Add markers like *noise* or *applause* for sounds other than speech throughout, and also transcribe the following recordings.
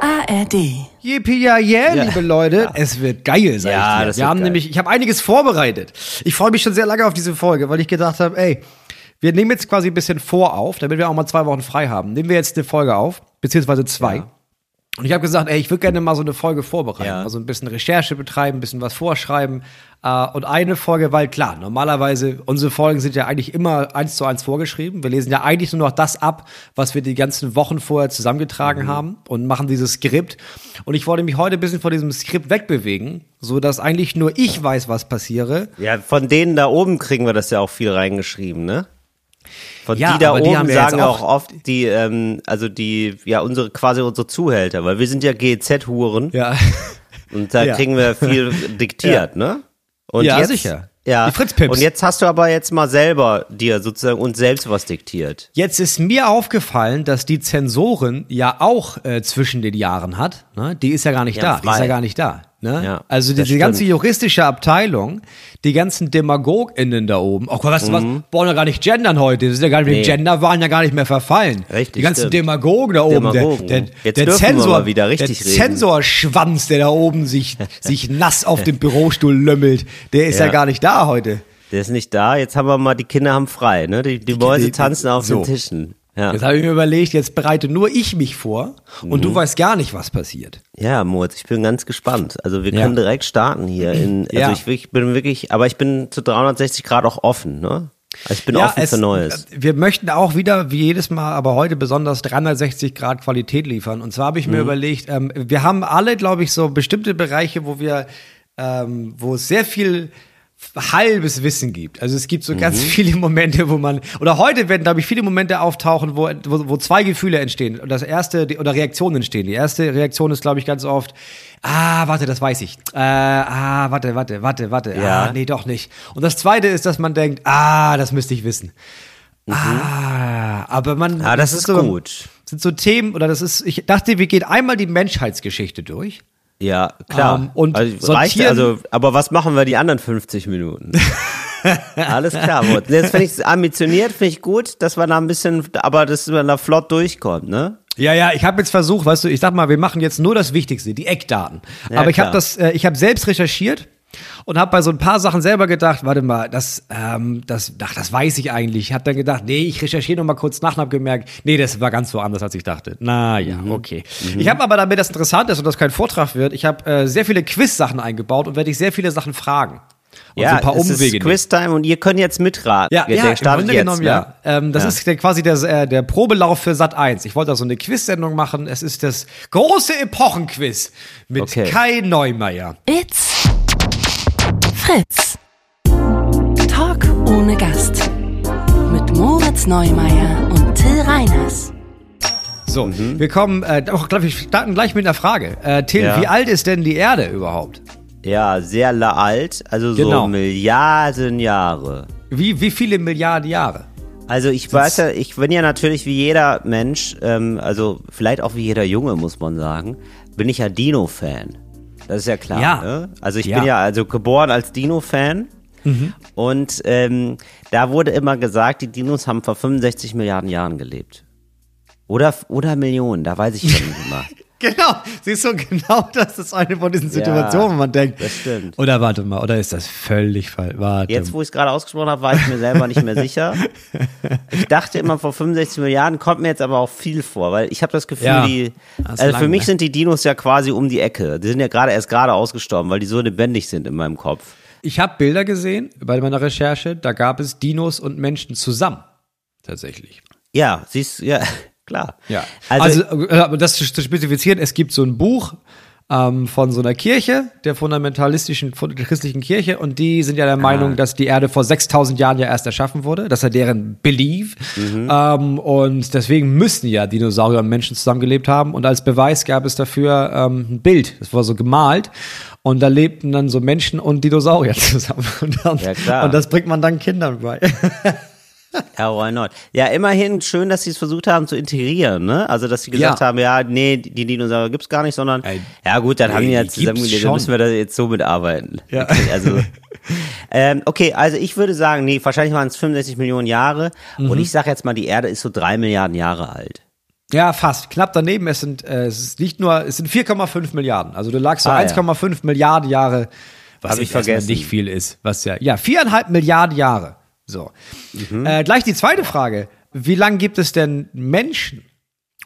ARD. Yippie, ja, yeah, liebe Leute. Es wird geil, sag Ja, ich dir. das Wir wird haben geil. nämlich, ich habe einiges vorbereitet. Ich freue mich schon sehr lange auf diese Folge, weil ich gedacht habe, ey, wir nehmen jetzt quasi ein bisschen vor auf, damit wir auch mal zwei Wochen frei haben. Nehmen wir jetzt eine Folge auf, beziehungsweise zwei. Und ich habe gesagt, ey, ich würde gerne mal so eine Folge vorbereiten, Ja. also ein bisschen Recherche betreiben, ein bisschen was vorschreiben. Äh, und eine Folge, weil klar, normalerweise, unsere Folgen sind ja eigentlich immer eins zu eins vorgeschrieben. Wir lesen ja eigentlich nur noch das ab, was wir die ganzen Wochen vorher zusammengetragen Mhm. haben und machen dieses Skript. Und ich wollte mich heute ein bisschen von diesem Skript wegbewegen, so dass eigentlich nur ich weiß, was passiere. Ja, von denen da oben kriegen wir das ja auch viel reingeschrieben, ne? Von Ja, die da die oben ja jetzt sagen auch- auch oft die, ähm, also die, ja, unsere, quasi unsere Zuhälter, weil wir sind ja GZ-Huren Ja, *laughs* und da Ja. kriegen wir viel *laughs* diktiert, ne? Und Ja, jetzt, sicher. Ja. Die Fritz-Pips. Und jetzt hast du aber jetzt mal selber dir sozusagen uns selbst was diktiert. Jetzt ist mir aufgefallen, dass die Zensorin ja auch äh, zwischen den Jahren hat. Ne? Die ist ja gar nicht Ja, da. Die ist frei. ja gar nicht da. Ne? Ja, also diese ganze stimmt. juristische Abteilung, die ganzen DemagogInnen da oben. Oh, weißt du was? Wollen ja gar nicht gendern heute. Das ist ja gar nicht Mhm. Nee. Genderwahn ja gar nicht mehr verfallen. Richtig, Die ganzen stimmt. Demagogen da oben. Demagogen. Der, der, der Zensor, wieder richtig der reden. Zensorschwanz, der da oben sich, *laughs* sich nass auf dem Bürostuhl lömmelt, der ist ja. Ja. gar nicht da heute. Der ist nicht da, jetzt haben wir mal, die Kinder haben frei, ne? Die, die Mäuse tanzen auf so. den Tischen. Ja. Jetzt habe ich mir überlegt, jetzt bereite nur ich mich vor und Mhm. du weißt gar nicht, was passiert. Ja, Moritz, ich bin ganz gespannt. Also wir Ja. können direkt starten hier. In, *clears throat* also Ja. ich, ich bin wirklich, aber ich bin zu 360 Grad auch offen, ne? Also ich bin offen es- für Neues. Wir möchten auch wieder, wie jedes Mal, aber heute besonders 360 Grad Qualität liefern. Und zwar habe ich Mhm. mir überlegt, ähm, wir haben alle, glaube ich, so bestimmte Bereiche, wo wir, ähm, wo es sehr viel halbes Wissen gibt. Also es gibt so Mhm. ganz viele Momente, wo man, oder heute werden, glaube ich, viele Momente auftauchen, wo, wo, wo zwei Gefühle entstehen. Und das erste, die- oder Reaktionen entstehen. Die erste Reaktion ist, glaube ich, ganz oft, ah, warte, das weiß ich. Äh, ah, warte, warte, warte, warte. Ja. Ah, nee, doch nicht. Und das zweite ist, dass man denkt, ah, das müsste ich wissen. Ah, aber man. Ah, das ist so, gut. Sind so Themen, oder das ist, ich dachte, wir gehen einmal die Menschheitsgeschichte durch. Ja, klar. Ähm, und also, reicht, also, aber was machen wir die anderen 50 Minuten? *laughs* Alles klar. Jetzt finde ich es ambitioniert, finde ich gut, dass man da ein bisschen, aber dass man da flott durchkommt, ne? Ja, ja, ich habe jetzt versucht, weißt du, ich sag mal, wir machen jetzt nur das Wichtigste, die Eckdaten. Ja, Aber ich habe das, äh, ich habe selbst recherchiert und habe bei so ein paar Sachen selber gedacht, warte mal, das, ähm, das, ach, das weiß ich eigentlich. Ich habe dann gedacht, nee, ich recherchiere noch mal kurz nach und habe gemerkt, nee, das war ganz so anders, als ich dachte. Na ja, Mhm. okay. Ich habe aber, damit das interessant ist und das kein Vortrag wird, ich habe äh, sehr viele Quiz-Sachen eingebaut und werde ich sehr viele Sachen fragen. Und so ein paar es Umwege ist. Quiztime und ihr könnt jetzt mitraten. Ja, Der ja, im startet Grunde jetzt, genommen ne? ja. Ähm, das Ja. ist der, quasi der, äh, der Probelauf für Sat 1. Ich wollte da so eine Quiz-Sendung machen. Es ist das große Epochenquiz mit Okay. Kai Neumeier. It's Fritz. Talk ohne Gast. Mit Moritz Neumeier und Till Reiners. So, Mhm. wir kommen, äh, auch, glaub ich, starten gleich mit einer Frage. Äh, Till, Ja. wie alt ist denn die Erde überhaupt? Ja, sehr la alt, also so Genau. Milliarden Jahre. Wie, wie viele Milliarden Jahre? Also ich weiß ja, ich bin ja natürlich wie jeder Mensch, ähm, also vielleicht auch wie jeder Junge, muss man sagen, bin ich ja Dino-Fan. Das ist ja klar. Ja. Ne? Also ich Ja. bin ja also geboren als Dino-Fan. Und ähm, da wurde immer gesagt, die Dinos haben vor 65 Milliarden Jahren gelebt. Oder, oder Millionen, da weiß ich schon nicht immer. *laughs* Genau, siehst du, genau das ist eine von diesen Situationen, wo man denkt. das stimmt. Oder warte mal, oder ist das völlig falsch? Warte. Jetzt, wo ich es gerade ausgesprochen habe, war ich mir selber nicht mehr sicher. *laughs* Ich dachte immer, vor 65 Milliarden kommt mir jetzt aber auch viel vor, weil ich habe das Gefühl, Ja, die, das also lang, für mich ne? sind die Dinos ja quasi um die Ecke. Die sind ja gerade erst gerade ausgestorben, weil die so lebendig sind in meinem Kopf. Ich habe Bilder gesehen bei meiner Recherche, da gab es Dinos und Menschen zusammen. Tatsächlich. Ja, siehst ja, klar. Ja. Also, Also, äh, das zu spezifizieren, es gibt so ein Buch ähm, von so einer Kirche, der fundamentalistischen, von der christlichen Kirche, und die sind ja der Meinung, dass die Erde vor 6000 Jahren ja erst erschaffen wurde. Das ist ja deren Belief. Ähm, und deswegen müssen ja Dinosaurier und Menschen zusammengelebt haben. Und als Beweis gab es dafür ähm, ein Bild, das war so gemalt. Und da lebten dann so Menschen und Dinosaurier *laughs* zusammen. Und, dann, Ja, klar. und das bringt man dann Kindern bei. *laughs* Ja, why not? Ja, immerhin schön, dass sie es versucht haben zu integrieren, ne? Also, dass sie gesagt Ja. haben, ja, nee, die Dinosaurier gibt's gar nicht, sondern, Ey, ja gut, dann haben die nee, ja die zusammengelebt, gibt's dann müssen wir da jetzt so mitarbeiten. Ja. Okay, also, *laughs* ähm, okay, also ich würde sagen, nee, wahrscheinlich waren es 65 Millionen Jahre Mhm. und ich sage jetzt mal, die Erde ist so drei Milliarden Jahre alt. Ja, fast. Knapp daneben. Es sind, äh, es ist nicht nur, es sind 4,5 Milliarden. Also du lagst so Ah, ja. 1,5 Milliarden Jahre, was ich vergessen. nicht viel ist. Was ja, ja, viereinhalb Milliarden Jahre. So. Mhm. Äh, gleich die zweite Frage. Wie lange gibt es denn Menschen?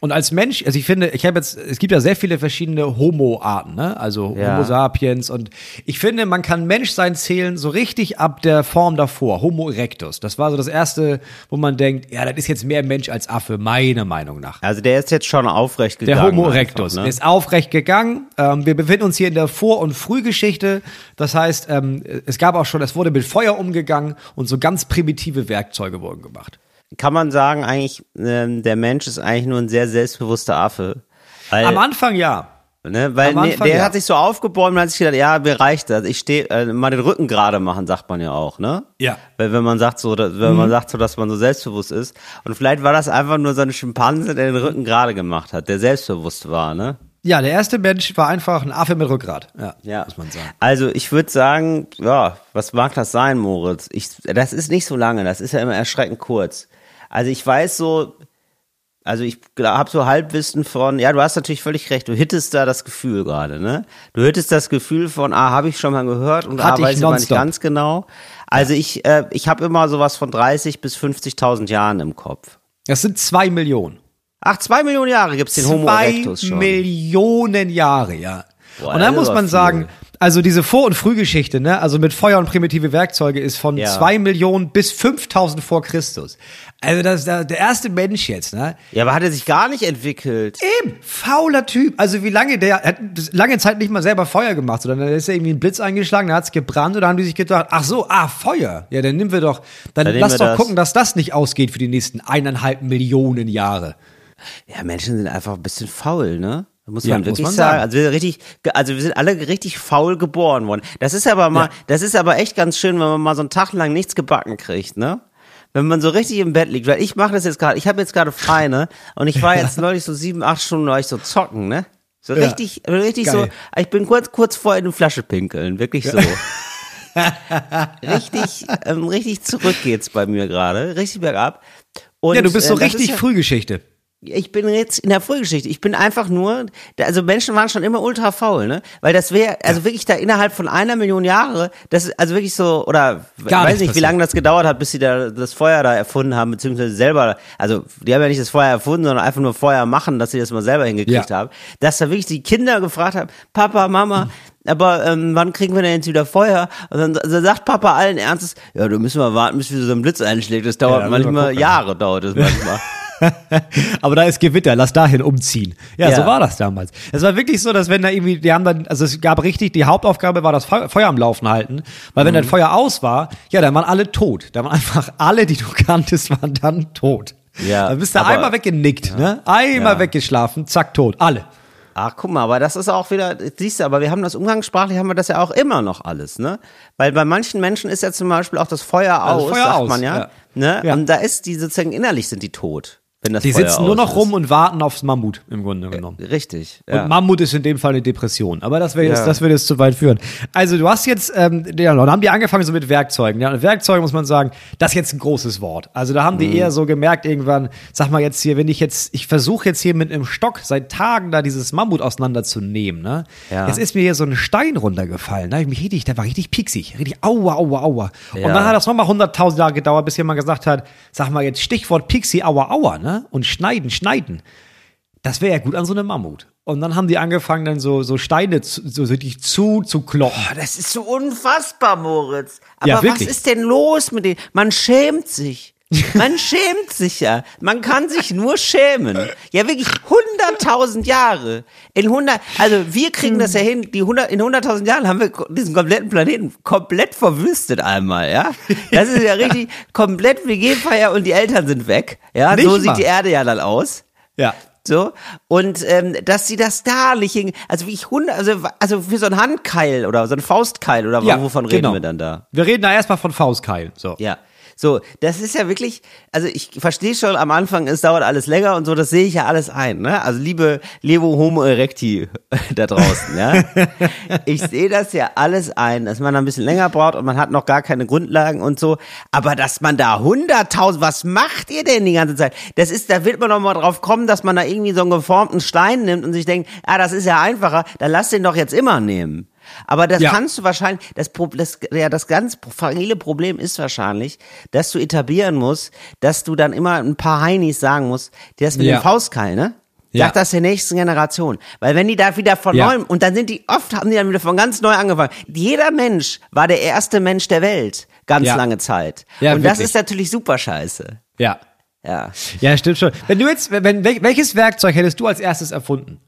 Und als Mensch, also ich finde, ich habe jetzt, es gibt ja sehr viele verschiedene Homo-Arten, ne? Also Ja. Homo sapiens und ich finde, man kann Menschsein zählen so richtig ab der Form davor, Homo erectus. Das war so das erste, wo man denkt, ja, das ist jetzt mehr Mensch als Affe, meiner Meinung nach. Also der ist jetzt schon aufrecht Der gegangen. Homo einfach, erectus. ne? Der ist aufrecht gegangen. Ähm, wir befinden uns hier in der Vor- und Frühgeschichte. Das heißt, ähm, es gab auch schon, es wurde mit Feuer umgegangen und so ganz primitive Werkzeuge wurden gemacht. Kann man sagen, eigentlich, ähm, der Mensch ist eigentlich nur ein sehr selbstbewusster Affe. Weil, Am Anfang ja. ne, weil ne, Anfang der ja. hat sich so aufgebäumt und hat sich gedacht, ja, mir reicht das. Ich stehe, äh, mal den Rücken gerade machen, sagt man ja auch, ne? Ja. Weil wenn man sagt so, dass, wenn Mhm. man sagt so, dass man so selbstbewusst ist. Und vielleicht war das einfach nur so ein Schimpanse, der den Rücken gerade gemacht hat, der selbstbewusst war, ne? Ja, der erste Mensch war einfach ein Affe mit Rückgrat. Ja, Ja. muss man sagen. Also ich würde sagen, ja, was mag das sein, Moritz? Ich, das ist nicht so lange, das ist ja immer erschreckend kurz. Also ich weiß so, also ich habe so Halbwissen von, ja, du hast natürlich völlig recht, du hittest da das Gefühl gerade, ne? Du hittest das Gefühl von, ah, habe ich schon mal gehört und Hatte ah, ich weiß ich aber nicht ganz genau. Also ich, äh, ich habe immer sowas von 30 bis 50.000 Jahren im Kopf. Das sind zwei Millionen. Ach, zwei Millionen Jahre gibt's den Homo zwei erectus schon. Millionen Jahre, ja. Boah, und dann muss man viel. sagen, also diese Vor- und Frühgeschichte, ne, also mit Feuer und primitive Werkzeuge ist von Ja. zwei Millionen bis 5000 vor Christus. Also das ist der, erste Mensch jetzt, ne? Ja, aber hat er sich gar nicht entwickelt? Eben, fauler Typ. Also wie lange, der hat das lange Zeit nicht mal selber Feuer gemacht, sondern da ist ja irgendwie ein Blitz eingeschlagen, da hat's gebrannt und dann haben die sich gedacht, ach so, ah, Feuer. Ja, dann nehmen wir doch, dann, Dann lass doch das. gucken, dass das nicht ausgeht für die nächsten eineinhalb Millionen Jahre. Ja, Menschen sind einfach ein bisschen faul, ne? Muss Ja, man muss wirklich man sagen. sagen. Also wir sind richtig, also wir sind alle richtig faul geboren worden. Das ist aber mal, Ja. das ist aber echt ganz schön, wenn man mal so einen Tag lang nichts gebacken kriegt, ne? Wenn man so richtig im Bett liegt, weil ich mache das jetzt gerade, ich habe jetzt gerade frei, ne? Und ich war *laughs* jetzt neulich so sieben, acht Stunden war ich so zocken, ne? So Ja. richtig, richtig Geil. so, ich bin kurz, kurz vor in eine Flasche pinkeln, wirklich so. *laughs* richtig, ähm, richtig zurück geht's bei mir gerade, richtig bergab. Und, ja, du bist so äh, richtig ja- Frühgeschichte. Ich bin jetzt in der Frühgeschichte. Ich bin einfach nur, also Menschen waren schon immer ultra faul, ne? Weil das wäre, also wirklich da innerhalb von einer Million Jahre, das ist also wirklich so, oder Gar weiß nicht, wie passiert. lange das gedauert hat, bis sie da das Feuer da erfunden haben, beziehungsweise selber, also die haben ja nicht das Feuer erfunden, sondern einfach nur Feuer machen, dass sie das mal selber hingekriegt Ja. haben. Dass da wirklich die Kinder gefragt haben, Papa, Mama, aber ähm, wann kriegen wir denn jetzt wieder Feuer? Und dann, dann sagt Papa allen Ernstes, ja, du müssen wir warten, bis wieder so ein Blitz einschlägt. Das dauert da wir manchmal. Jahre, dauert es manchmal. *laughs* *laughs* Aber da ist Gewitter, lass dahin umziehen. Ja, Ja. so war das damals. Es war wirklich so, dass wenn da irgendwie, die haben dann, also es gab richtig, die Hauptaufgabe war das Feu- Feuer am Laufen halten, weil Mhm. wenn das Feuer aus war, ja, dann waren alle tot. Da waren *laughs* einfach alle, die du kanntest, waren dann tot. Ja, Dann bist du aber- einmal weggenickt, ne? Einmal Ja. weggeschlafen, zack, tot. Alle. Ach, guck mal, aber das ist auch wieder, siehst du, aber wir haben das umgangssprachlich, haben wir das ja auch immer noch alles, ne? Weil bei manchen Menschen ist ja zum Beispiel auch das Feuer Also aus, Feuer sagt aus, man ja. ja. Ne? Ja. Und da ist die sozusagen innerlich sind die tot, wenn das Die Feuer sitzen nur noch ist. rum und warten aufs Mammut, im Grunde genommen. Richtig. Und Ja. Mammut ist in dem Fall eine Depression. Aber das wäre jetzt, Ja. das würde jetzt zu weit führen. Also du hast jetzt, ähm, ja, dann haben die angefangen so mit Werkzeugen. Ja, und Werkzeuge muss man sagen, das ist jetzt ein großes Wort. Also da haben Mhm. die eher so gemerkt irgendwann, sag mal jetzt hier, wenn ich jetzt, ich versuche jetzt hier mit einem Stock seit Tagen da dieses Mammut auseinanderzunehmen, ne? Ja. Jetzt ist mir hier so ein Stein runtergefallen. Da ich mich richtig, der war richtig pieksig, richtig aua, aua, aua. Und dann hat das nochmal 100.000 Jahre gedauert, bis jemand gesagt hat, sag mal jetzt Stichwort Pixie, aua, aua, ne? Und schneiden, schneiden. Das wäre ja gut an so einem Mammut. Und dann haben die angefangen, dann so, so Steine zu, so zu, zu kloppen. Oh, das ist so unfassbar, Moritz. Aber Ja, was ist denn los mit denen? Man schämt sich. Man schämt sich ja. Man kann sich nur schämen. Ja, wirklich 100.000 Jahre. In 100, also wir kriegen das ja hin, die 100, in 100.000 Jahren haben wir diesen kompletten Planeten komplett verwüstet einmal, ja? Das ist ja richtig komplett WG-Feier und die Eltern sind weg. Ja, Nicht so sieht mal. die Erde ja dann aus. Ja. So, und ähm, dass sie das da nicht hin, also wie ich hundert, also, also für so ein Handkeil oder so ein Faustkeil oder Ja, wovon reden genau. wir dann da? Wir reden da erstmal von Faustkeil. So. Ja. So, das ist ja wirklich, also ich verstehe schon am Anfang, es dauert alles länger und so, das sehe ich ja alles ein, ne? Also liebe Levo Homo Erecti da draußen, ja? *laughs* Ich sehe das ja alles ein, dass man ein bisschen länger braucht und man hat noch gar keine Grundlagen und so, aber dass man da 100.000, was macht ihr denn die ganze Zeit? Das ist, da wird man doch mal drauf kommen, dass man da irgendwie so einen geformten Stein nimmt und sich denkt, ah, das ist ja einfacher, dann lass den doch jetzt immer nehmen. Aber das Ja. kannst du wahrscheinlich, das, das, ja, das ganz fragile Problem ist wahrscheinlich, dass du etablieren musst, dass du dann immer ein paar Heinis sagen musst, das mit Ja. dem Faustkeil, ne? Ja. Sag das der nächsten Generation. Weil wenn die da wieder von Ja. neuem, und dann sind die, oft haben die dann wieder von ganz neu angefangen. Jeder Mensch war der erste Mensch der Welt, ganz Ja. lange Zeit. Ja, und das wirklich. ist natürlich super scheiße. Ja. Ja. Ja, stimmt schon. Wenn du jetzt, wenn, wel- welches Werkzeug hättest du als erstes erfunden?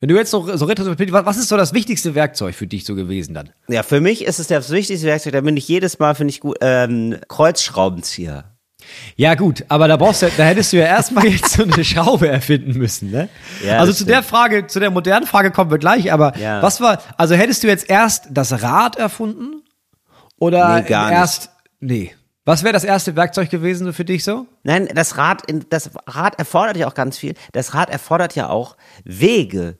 Wenn du jetzt so, so retrospektiv, was ist so das wichtigste Werkzeug für dich so gewesen dann? Ja, für mich ist es das wichtigste Werkzeug, da bin ich jedes Mal, finde ich gut, ähm, Kreuzschraubenzieher. Ja, gut, aber da brauchst du, da hättest du ja erstmal *laughs* jetzt so eine Schraube erfinden müssen, ne? Ja, also zu der Frage, zu der modernen Frage kommen wir gleich, aber Ja. was war, also hättest du jetzt erst das Rad erfunden? Oder Nee, gar nicht. erst, nee. Was wäre das erste Werkzeug gewesen für dich so? Nein, das Rad, das Rad erfordert ja auch ganz viel. Das Rad erfordert ja auch Wege.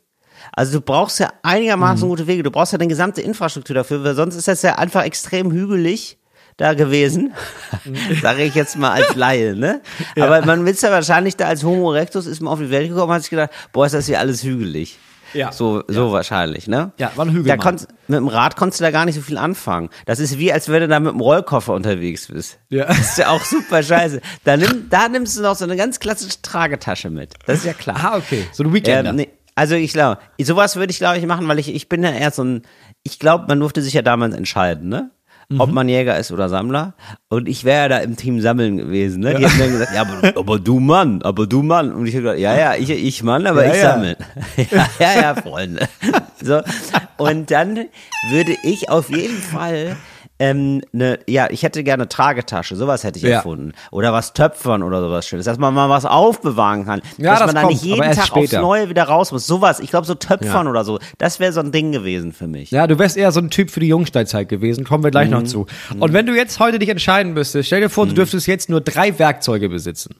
Also du brauchst ja einigermaßen Mhm. gute Wege. Du brauchst ja eine gesamte Infrastruktur dafür, weil sonst ist das ja einfach extrem hügelig da gewesen. *laughs* Sage ich jetzt mal als Laie, ne? Aber man ist ja wahrscheinlich da als Homo erectus ist man auf die Welt gekommen und hat sich gedacht, boah, ist das hier alles hügelig. Ja. So, so wahrscheinlich, ne? Ja, war ein Hügel Da konnt, mit dem Rad konntest du da gar nicht so viel anfangen. Das ist wie, als wenn du da mit dem Rollkoffer unterwegs bist. Ja. Das ist ja auch super scheiße. Da, nimm, da nimmst du noch so eine ganz klassische Tragetasche mit. Das ist ja klar. Ah, okay. So ein Weekender. Ähm, nee, also ich glaube, sowas würde ich glaube ich machen, weil ich, ich bin ja eher so ein, ich glaube, man durfte sich ja damals entscheiden, ne? Mhm. Ob man Jäger ist oder Sammler. Und ich wäre ja da im Team Sammeln gewesen, ne? Die haben dann gesagt, ja, aber, *laughs* aber du Mann, aber du Mann. Und ich habe gesagt, ja, ja, ich, ich Mann, aber Ja, ich ja. sammle. *laughs* ja, ja, ja, Freunde. So. Und dann würde ich auf jeden Fall ähm, ne, ja, ich hätte gerne eine Tragetasche, sowas hätte ich Ja. erfunden. Oder was Töpfern oder sowas Schönes, dass man mal was aufbewahren kann. Ja, dass das man da kommt, nicht jeden Tag aufs später. Neue wieder raus muss. Sowas, ich glaube so Töpfern oder so, das wäre so ein Ding gewesen für mich. Ja, du wärst eher so ein Typ für die Jungsteinzeit gewesen, kommen wir gleich noch zu. Und wenn du jetzt heute dich entscheiden müsstest, stell dir vor, du dürftest jetzt nur drei Werkzeuge besitzen.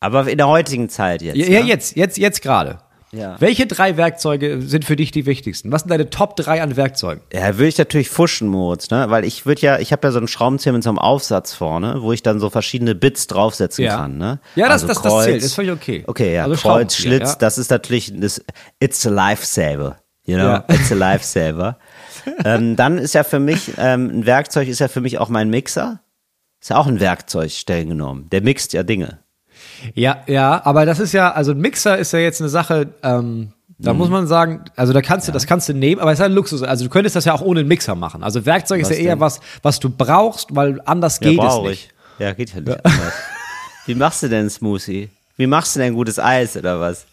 Aber in der heutigen Zeit jetzt. Ja, ne? ja jetzt, jetzt, jetzt gerade. Ja. Welche drei Werkzeuge sind für dich die wichtigsten? Was sind deine Top drei an Werkzeugen? Ja, würde ich natürlich fuschen, Moritz, ne? Weil ich würde ja, ich habe ja so einen Schraubenzieher mit so einem Aufsatz vorne, wo ich dann so verschiedene Bits draufsetzen Ja. kann, ne? Ja, das- also das- das Kreuz, zählt, ist völlig okay. Okay, ja, Also Kreuz, Schlitz, ja. das ist natürlich, das, it's a lifesaver, you know? Ja. It's a lifesaver. *laughs* ähm, dann ist ja für mich, ähm, ein Werkzeug ist ja für mich auch mein Mixer. Ist ja auch ein Werkzeug, streng genommen. Der mixt ja Dinge. Ja, ja, aber das ist ja, also ein Mixer ist ja jetzt eine Sache, ähm, da Mhm. muss man sagen, also da kannst du, das kannst du nehmen, aber es ist ein Luxus. Also du könntest das ja auch ohne einen Mixer machen. Also Werkzeug ist Was ja eher denn? was, was du brauchst, weil anders geht es nicht. ich. Ja, geht ja nicht anders. Wie machst du denn Smoothie? Wie machst du denn gutes Eis oder was?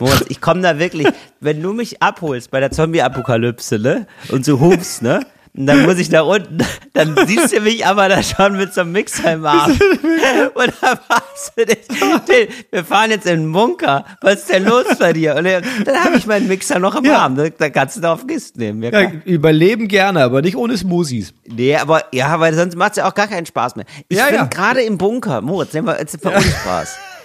Moritz, ich komme da wirklich, wenn du mich abholst bei der Zombie-Apokalypse, ne? Und so hupst, ne? Und dann muss ich da unten, *laughs* dann siehst du mich aber da schon mit so einem Mixer im Arm. Und dann fragst du dich, "Till, wir fahren jetzt in den Bunker, was ist denn los bei dir? Und dann, habe ich meinen Mixer noch im Ja. Arm, da, kannst du da auf Gist nehmen. Ja, Ja, überleben gerne, aber nicht ohne Smoothies. Nee, aber ja, weil sonst macht's ja auch gar keinen Spaß mehr. Ich ja. gerade im Bunker, Moritz, nehmen wir jetzt für uns Spaß. *laughs*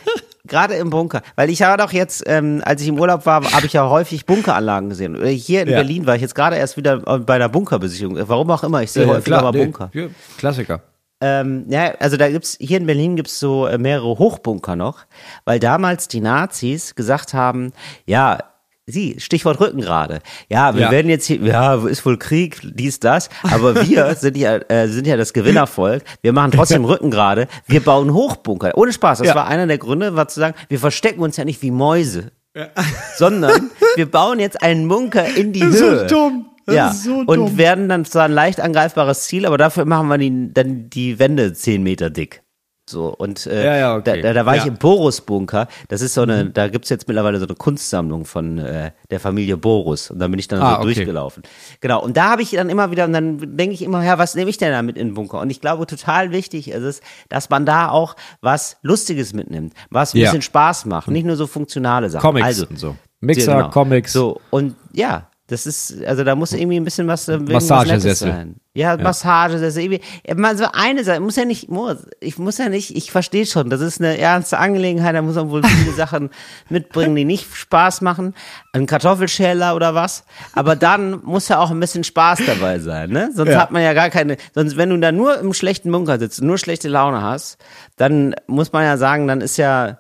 Gerade im Bunker, weil ich habe doch jetzt, ähm, als ich im Urlaub war, habe ich ja häufig Bunkeranlagen gesehen. Oder Hier in Ja. Berlin war ich jetzt gerade erst wieder bei einer Bunkerbesichtigung. Warum auch immer, ich sehe häufiger mal nee, Bunker. ja, Klassiker. Ähm, ja, also da gibt's hier in Berlin gibt's so äh, mehrere Hochbunker noch, weil damals die Nazis gesagt haben, ja, Sie, Stichwort Rückengrade. Ja, wir Ja. werden jetzt hier, ja, ist wohl Krieg, dies, das, aber wir *laughs* sind ja, äh, sind ja das Gewinnervolk. Wir machen trotzdem Rückengrade. Wir bauen Hochbunker. Ohne Spaß. Das Ja. war einer der Gründe, war zu sagen, wir verstecken uns ja nicht wie Mäuse, *laughs* sondern wir bauen jetzt einen Bunker in die ist so Höhe. dumm. Das ja, so und dumm. werden dann zwar ein leicht angreifbares Ziel, aber dafür machen wir die, dann die Wände zehn Meter dick. So, und äh, Ja, ja, okay. da, da, war ich Ja. Mhm. im Boris-Bunker. Das ist so eine, da gibt's jetzt mittlerweile so eine Kunstsammlung von äh, der Familie Boris. Und da bin ich dann Ah, so okay. durchgelaufen. Genau, und da habe ich dann immer wieder, und dann denke ich immer, ja, was nehme ich denn da mit in den Bunker? Und ich glaube, total wichtig ist es, dass man da auch was Lustiges mitnimmt, was ein bisschen Spaß macht, nicht nur so funktionale Sachen. Comics also, und so. Mixer, genau. Comics. So, und ja, Das ist, also da muss irgendwie ein bisschen was, äh, Massagesessel. Sein. Ja, Massagesessel. Irgendwie, ja, mal so eine Sache, muss ja nicht, Moritz, ich muss ja nicht, ich verstehe schon, das ist eine ernste Angelegenheit, da muss man wohl viele *laughs* Sachen mitbringen, die nicht Spaß machen. Ein Kartoffelschäler oder was. Aber dann muss ja auch ein bisschen Spaß dabei sein, ne? Sonst Ja. hat man ja gar keine, sonst wenn du da nur im schlechten Bunker sitzt, nur schlechte Laune hast, dann muss man ja sagen, dann ist ja,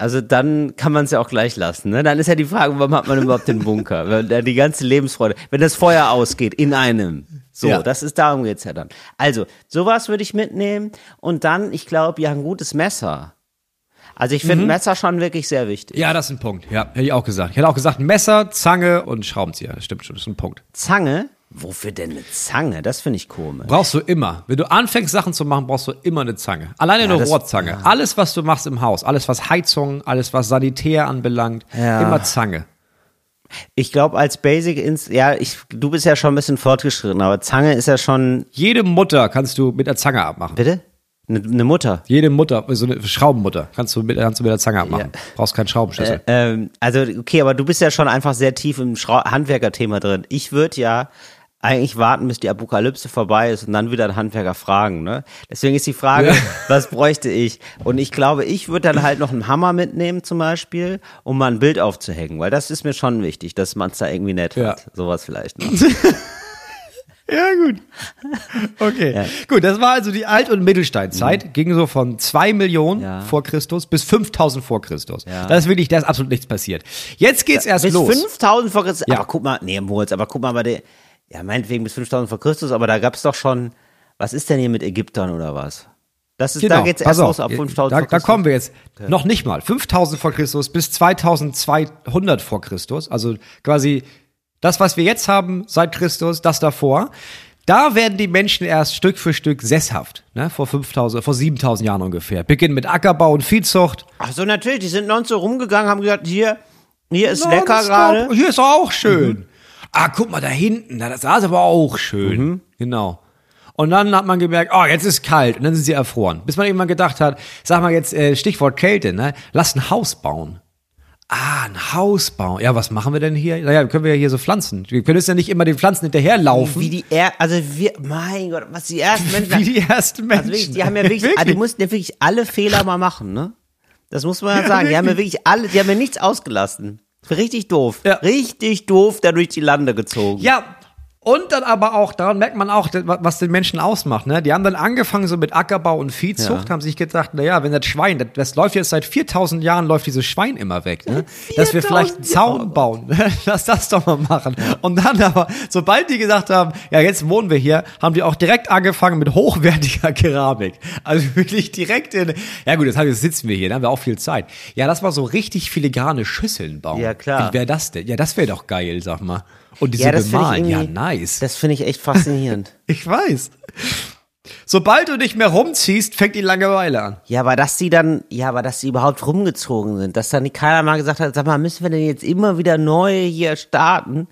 also dann kann man es ja auch gleich lassen. Ne? Dann ist ja die Frage, warum hat man überhaupt den Bunker? *laughs* Wenn die ganze Lebensfreude, wenn das Feuer ausgeht in einem. So, Ja. das ist darum geht's ja dann. Also, sowas würde ich mitnehmen und dann, ich glaube, ja, ein gutes Messer. Also ich finde Messer schon wirklich sehr wichtig. Ja, das ist ein Punkt. Ja, hätte ich auch gesagt. Ich hätte auch gesagt Messer, Zange und Schraubenzieher. Das stimmt schon, das ist ein Punkt. Zange? Wofür denn eine Zange? Das finde ich komisch. Brauchst du immer. Wenn du anfängst, Sachen zu machen, brauchst du immer eine Zange. Alleine eine das- Rohrzange. Alles, was du machst im Haus, alles, was Heizung, alles, was Sanitär anbelangt, Ja. immer Zange. Ich glaube, als Basic ins, ja, ich, du bist ja schon ein bisschen fortgeschritten, aber Zange ist ja schon, Jede Mutter kannst du mit der Zange abmachen. bitte? Eine ne Mutter. Jede Mutter, so eine Schraubenmutter, kannst du mit, kannst du mit der Zange abmachen. Brauchst keinen Schraubenschlüssel. Ähm, also, okay, aber du bist ja schon einfach sehr tief im Handwerkerthema drin. Ich würde ja eigentlich warten, bis die Apokalypse vorbei ist und dann wieder einen Handwerker fragen, ne? Deswegen ist die Frage, was bräuchte ich? Und ich glaube, ich würde dann halt noch einen Hammer mitnehmen zum Beispiel, um mal ein Bild aufzuhängen, weil das ist mir schon wichtig, dass man es da irgendwie nett Ja. hat. Sowas vielleicht noch. *laughs* Ja, gut. Okay. Gut, das war also die Alt- und Mittelsteinzeit. Ging so von 2 Millionen Mhm. Ja. vor Christus bis 5000 vor Christus. Ja. Da ist wirklich, da ist absolut nichts passiert. Jetzt geht's erst bis los. 5000 vor Christus. Ja. Aber guck mal, nee, Moritz, aber guck mal bei der, ja, meinetwegen bis 5000 vor Christus, aber da gab's doch schon, was ist denn hier mit Ägyptern oder was? Das ist, da geht's Genau, erst los ab 5000 Da, vor da Christus. kommen wir jetzt. Noch nicht mal. 5000 vor Christus bis 2200 vor Christus. Also quasi das, was wir jetzt haben seit Christus, das davor. Da werden die Menschen erst Stück für Stück sesshaft. Ne? Vor 5000, vor 7000 Jahren ungefähr. Beginnen mit Ackerbau und Viehzucht. Ach so, natürlich, die sind nonstop so rumgegangen, haben gesagt, hier, hier ist Na, lecker gerade. Hier ist auch schön. Ah, guck mal da hinten, da- das ist aber auch schön. Mhm. Genau. Und dann hat man gemerkt, oh, jetzt ist kalt. Und dann sind sie erfroren. Bis man irgendwann gedacht hat, sag mal jetzt äh, Stichwort Kälte, ne? Lass ein Haus bauen. Ah, ein Haus bauen. Ja, was machen wir denn hier? Naja, können wir ja hier so pflanzen. Wir können jetzt ja nicht immer den Pflanzen hinterherlaufen. Wie die er also wir, mein Gott, was die ersten *laughs* Menschen. Wie die ersten Menschen. Also wirklich, die haben ja wirklich, Wirklich? Also die mussten ja wirklich alle Fehler mal machen, ne? Das muss man ja sagen. Die haben ja wirklich alle, die haben ja nichts ausgelassen. Richtig doof. Ja. Richtig doof da durch die Lande gezogen. Ja, und dann aber auch, daran merkt man auch, was den Menschen ausmacht. Ne? Die haben dann angefangen so mit Ackerbau und Viehzucht, Ja. haben sich gedacht, na ja, wenn das Schwein, das, das läuft jetzt seit 4000 Jahren, läuft dieses Schwein immer weg. Ne? *laughs* Dass wir vielleicht einen 4000 Zaun bauen. *laughs* Lass das doch mal machen. Und dann aber, sobald die gesagt haben, ja, jetzt wohnen wir hier, haben die auch direkt angefangen mit hochwertiger *laughs* Keramik. Also wirklich direkt in, ja gut, jetzt, haben- jetzt sitzen wir hier, da haben wir auch viel Zeit. Ja, das war so richtig filigrane Schüsseln bauen. Ja, klar. Wie wäre das denn? Ja, das wäre doch geil, sag mal. Und diese Ja, bemalen, ja, nice. das finde ich echt faszinierend. *laughs* Ich weiß. Sobald du nicht mehr rumziehst, fängt die Langeweile an. Ja, aber dass die dann, ja, aber dass sie überhaupt rumgezogen sind, dass dann keiner mal gesagt hat, sag mal, müssen wir denn jetzt immer wieder neu hier starten?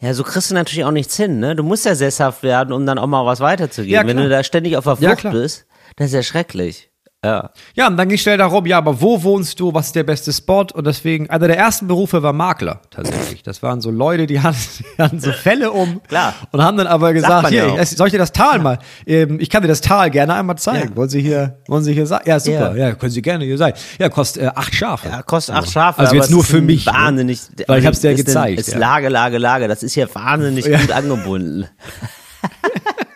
Ja, so kriegst du natürlich auch nichts hin, ne? Du musst ja sesshaft werden, um dann auch mal was weiterzugeben. Ja, Wenn du da ständig auf der Ja, Flucht klar. bist, das ist ja schrecklich. Ja. Ja, und dann ging schnell darum, ja, aber wo wohnst du? Was ist der beste Spot? Und deswegen, einer der ersten Berufe war Makler, tatsächlich. Das waren so Leute, die *laughs* hatten, die hatten so Fälle um. Klar. Und haben dann aber gesagt, hier, ja soll ich dir das Tal mal, ähm, ich kann dir das Tal gerne einmal zeigen. Ja. Wollen Sie hier, wollen Sie hier sein? Ja, super. Ja. können Sie gerne hier sein. Ja, kostet äh, acht Schafe. Ja, kostet acht Schafe. Also jetzt nur für mich, ne? Wahnsinnig. Weil ich hab's dir ist gezeigt, ist ja. Lage, Lage, Lage. Das ist hier wahnsinnig Ja. gut angebunden. *laughs*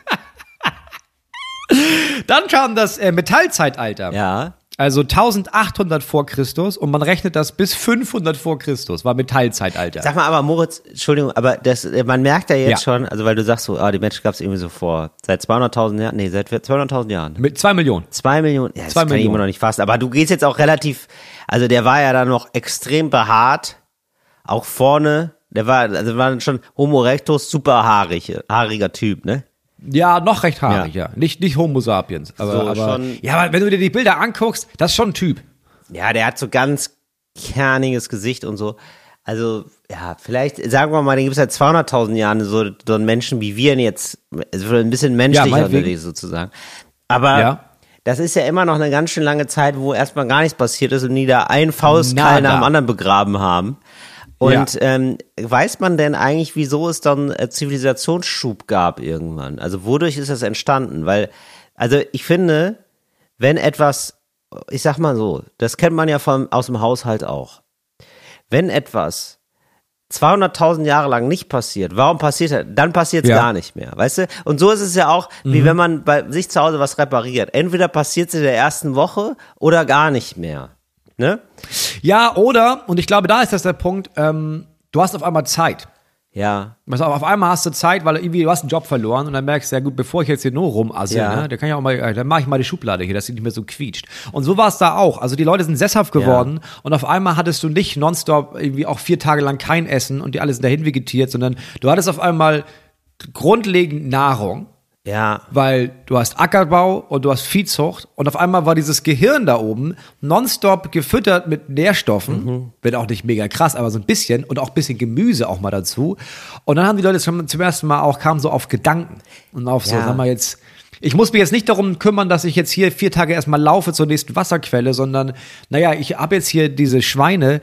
Dann kam das äh, Metallzeitalter. Ja. Also 1800 vor Christus und man rechnet das bis 500 vor Christus, war Metallzeitalter. Sag mal, aber Moritz, Entschuldigung, aber das, äh, man merkt ja jetzt Ja. schon, also weil du sagst so, ah, die Menschen gab es irgendwie so vor, seit 200.000 Jahren, nee, seit 200.000 Jahren. Mit zwei Millionen. Zwei Millionen, ja, das Zwei kann ich Millionen. immer noch nicht fassen, aber du gehst jetzt auch relativ, also der war ja dann noch extrem behaart, auch vorne, der war, also war schon Homo erectus, super haarig, haariger Typ, ne? Ja, noch recht haarig, ja. Nicht, nicht Homo sapiens. Aber, So, aber, schon- ja, aber wenn du dir die Bilder anguckst, das ist schon ein Typ. Ja, der hat so ganz kerniges Gesicht und so. Also, ja, vielleicht, sagen wir mal, den gibt es seit 200.000 Jahren, so, so einen Menschen wie wir jetzt, also ein bisschen menschlicher meinetwegen. unterwegs sozusagen. Aber Ja. das ist ja immer noch eine ganz schön lange Zeit, wo erstmal gar nichts passiert ist und die da einen Faustkeil nach dem anderen begraben haben. Und Ja. ähm, weiß man denn eigentlich, wieso es dann äh, Zivilisationsschub gab irgendwann? Also wodurch ist das entstanden? Weil, also ich finde, wenn etwas, ich sag mal so, das kennt man ja vom, aus dem Haushalt auch. Wenn etwas 200.000 Jahre lang nicht passiert, warum passiert das? Dann passiert es Ja. gar nicht mehr, weißt du? Und so ist es ja auch, wie wenn man bei sich zu Hause was repariert. Entweder passiert es in der ersten Woche oder gar nicht mehr. Ne? Ja, oder, und ich glaube, da ist das der Punkt, ähm, du hast auf einmal Zeit. Ja. Also auf einmal hast du Zeit, weil irgendwie du hast einen Job verloren und dann merkst du, ja gut, bevor ich jetzt hier nur rumassel, Ja. ne, dann kann ich auch mal, äh, dann mache ich mal die Schublade hier, dass sie nicht mehr so quietscht. Und so war es da auch. Also die Leute sind sesshaft geworden und auf einmal hattest du nicht nonstop irgendwie auch vier Tage lang kein Essen und die alle sind dahin vegetiert, sondern du hattest auf einmal grundlegend Nahrung. Ja. weil du hast Ackerbau und du hast Viehzucht und auf einmal war dieses Gehirn da oben nonstop gefüttert mit Nährstoffen, wird auch nicht mega krass, aber so ein bisschen und auch ein bisschen Gemüse auch mal dazu. Und dann haben die Leute zum, zum ersten Mal auch, kamen so auf Gedanken und auf so, Ja. sag mal jetzt, ich muss mich jetzt nicht darum kümmern, dass ich jetzt hier vier Tage erstmal laufe zur nächsten Wasserquelle, sondern, naja, ich habe jetzt hier diese Schweine,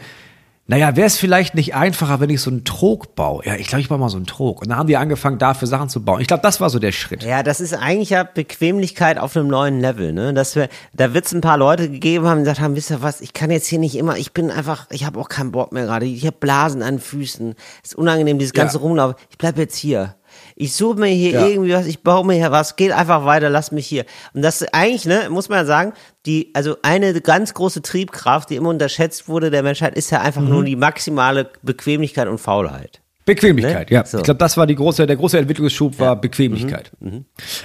naja, wäre es vielleicht nicht einfacher, wenn ich so einen Trog baue? Ja, ich glaube, ich baue mal so einen Trog. Und dann haben die angefangen, dafür Sachen zu bauen. Ich glaube, das war so der Schritt. Ja, das ist eigentlich ja Bequemlichkeit auf einem neuen Level, ne? Dass wir, da wird es ein paar Leute gegeben haben, die gesagt haben, wisst ihr was, ich kann jetzt hier nicht immer, ich bin einfach, ich habe auch keinen Bock mehr gerade, ich habe Blasen an den Füßen, ist unangenehm, dieses ganze Ja. Rumlaufen, ich bleib jetzt hier. Ich suche mir hier Ja. irgendwie was, ich baue mir hier was, geht einfach weiter, lass mich hier. Und das eigentlich, ne, muss man ja sagen, die, also eine ganz große Triebkraft, die immer unterschätzt wurde der Menschheit, ist ja einfach Mhm. nur die maximale Bequemlichkeit und Faulheit. Bequemlichkeit, Ne? ja. So. Ich glaube, das war die große, der große Entwicklungsschub war Bequemlichkeit.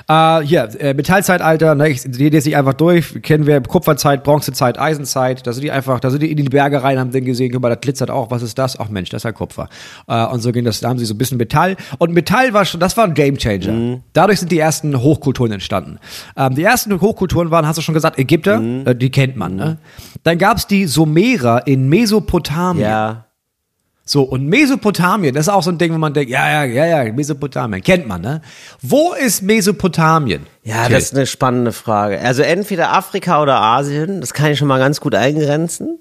Äh, hier, äh, Metallzeitalter, ne, ich gehe jetzt nicht einfach durch, kennen wir Kupferzeit, Bronzezeit, Eisenzeit, da sind die einfach, da sind die in die Berge rein, haben den gesehen, guck mal, das glitzert auch, was ist das? Ach Mensch, das ist ja Kupfer. Äh, und so ging das, da haben sie so ein bisschen Metall. Und Metall war schon, das war ein Gamechanger. Dadurch sind die ersten Hochkulturen entstanden. Ähm, die ersten Hochkulturen waren, hast du schon gesagt, Ägypter, äh, die kennt man, ne? Dann gab's die Sumerer in Mesopotamien. Ja. So, und Mesopotamien, das ist auch so ein Ding, wo man denkt, ja, ja, ja, ja, Mesopotamien, kennt man, ne? Wo ist Mesopotamien? Ja, Till? das ist eine spannende Frage. Also entweder Afrika oder Asien, das kann ich schon mal ganz gut eingrenzen.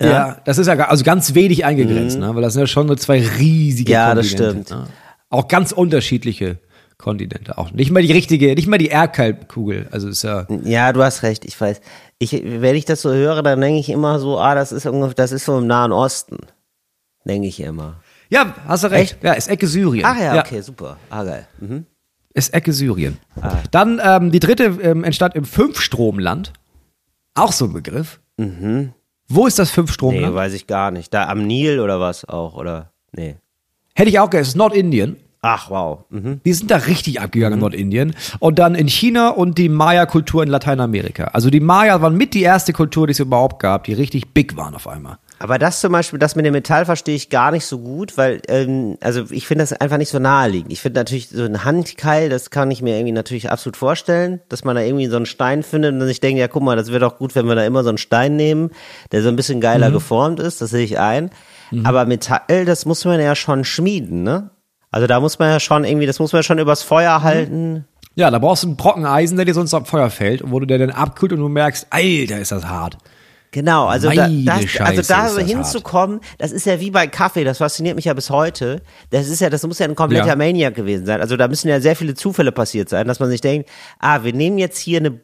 ja. das ist ja also ganz wenig eingegrenzt, ne? Weil das sind ja schon nur zwei riesige Mhm. Ja, das Kontinente. stimmt. Ne? Auch ganz unterschiedliche Kontinente. Auch nicht mal die richtige, nicht mal die Erdkalbkugel. Also ist ja. Ja, du hast recht, ich weiß. Ich, wenn ich das so höre, dann denke ich immer so, ah, das ist das ist so im Nahen Osten. Denke ich immer. Ja, hast du recht. Ja, ist Ecke Syrien. Ach ja, okay, super. Ah, geil. Mhm. Ist Ecke Syrien. Ah. Dann ähm, die dritte ähm, entstand im Fünfstromland. Auch so ein Begriff. Wo ist das Nee, Fünfstromland? weiß ich gar nicht. Da am Nil oder was auch, oder? Nee. Hätte ich auch gesagt, es ist Nordindien. Ach, wow. Mhm. Die sind da richtig abgegangen in Nordindien. Und dann in China und die Maya-Kultur in Lateinamerika. Also die Maya waren mit die erste Kultur, die es überhaupt gab, die richtig big waren auf einmal. Aber das zum Beispiel, das mit dem Metall verstehe ich gar nicht so gut, weil, ähm, also ich finde das einfach nicht so naheliegend. Ich finde natürlich so ein Handkeil, das kann ich mir irgendwie natürlich absolut vorstellen, dass man da irgendwie so einen Stein findet und dann sich denkt, ja guck mal, das wäre doch gut, wenn wir da immer so einen Stein nehmen, der so ein bisschen geiler geformt ist, das sehe ich ein. Aber Metall, das muss man ja schon schmieden, ne? Also da muss man ja schon irgendwie, das muss man ja schon übers Feuer halten. Ja, da brauchst du einen Brocken Eisen, der dir sonst am Feuer fällt und wo du der dann abkühlt und du merkst, Alter, ist das hart. Genau, also da, das, Scheiße, also da so hinzukommen, das ist ja wie bei Kaffee, das fasziniert mich ja bis heute. Das ist ja, das muss ja ein kompletter Ja. Maniac gewesen sein. Also da müssen ja sehr viele Zufälle passiert sein, dass man sich denkt, ah, wir nehmen jetzt hier eine,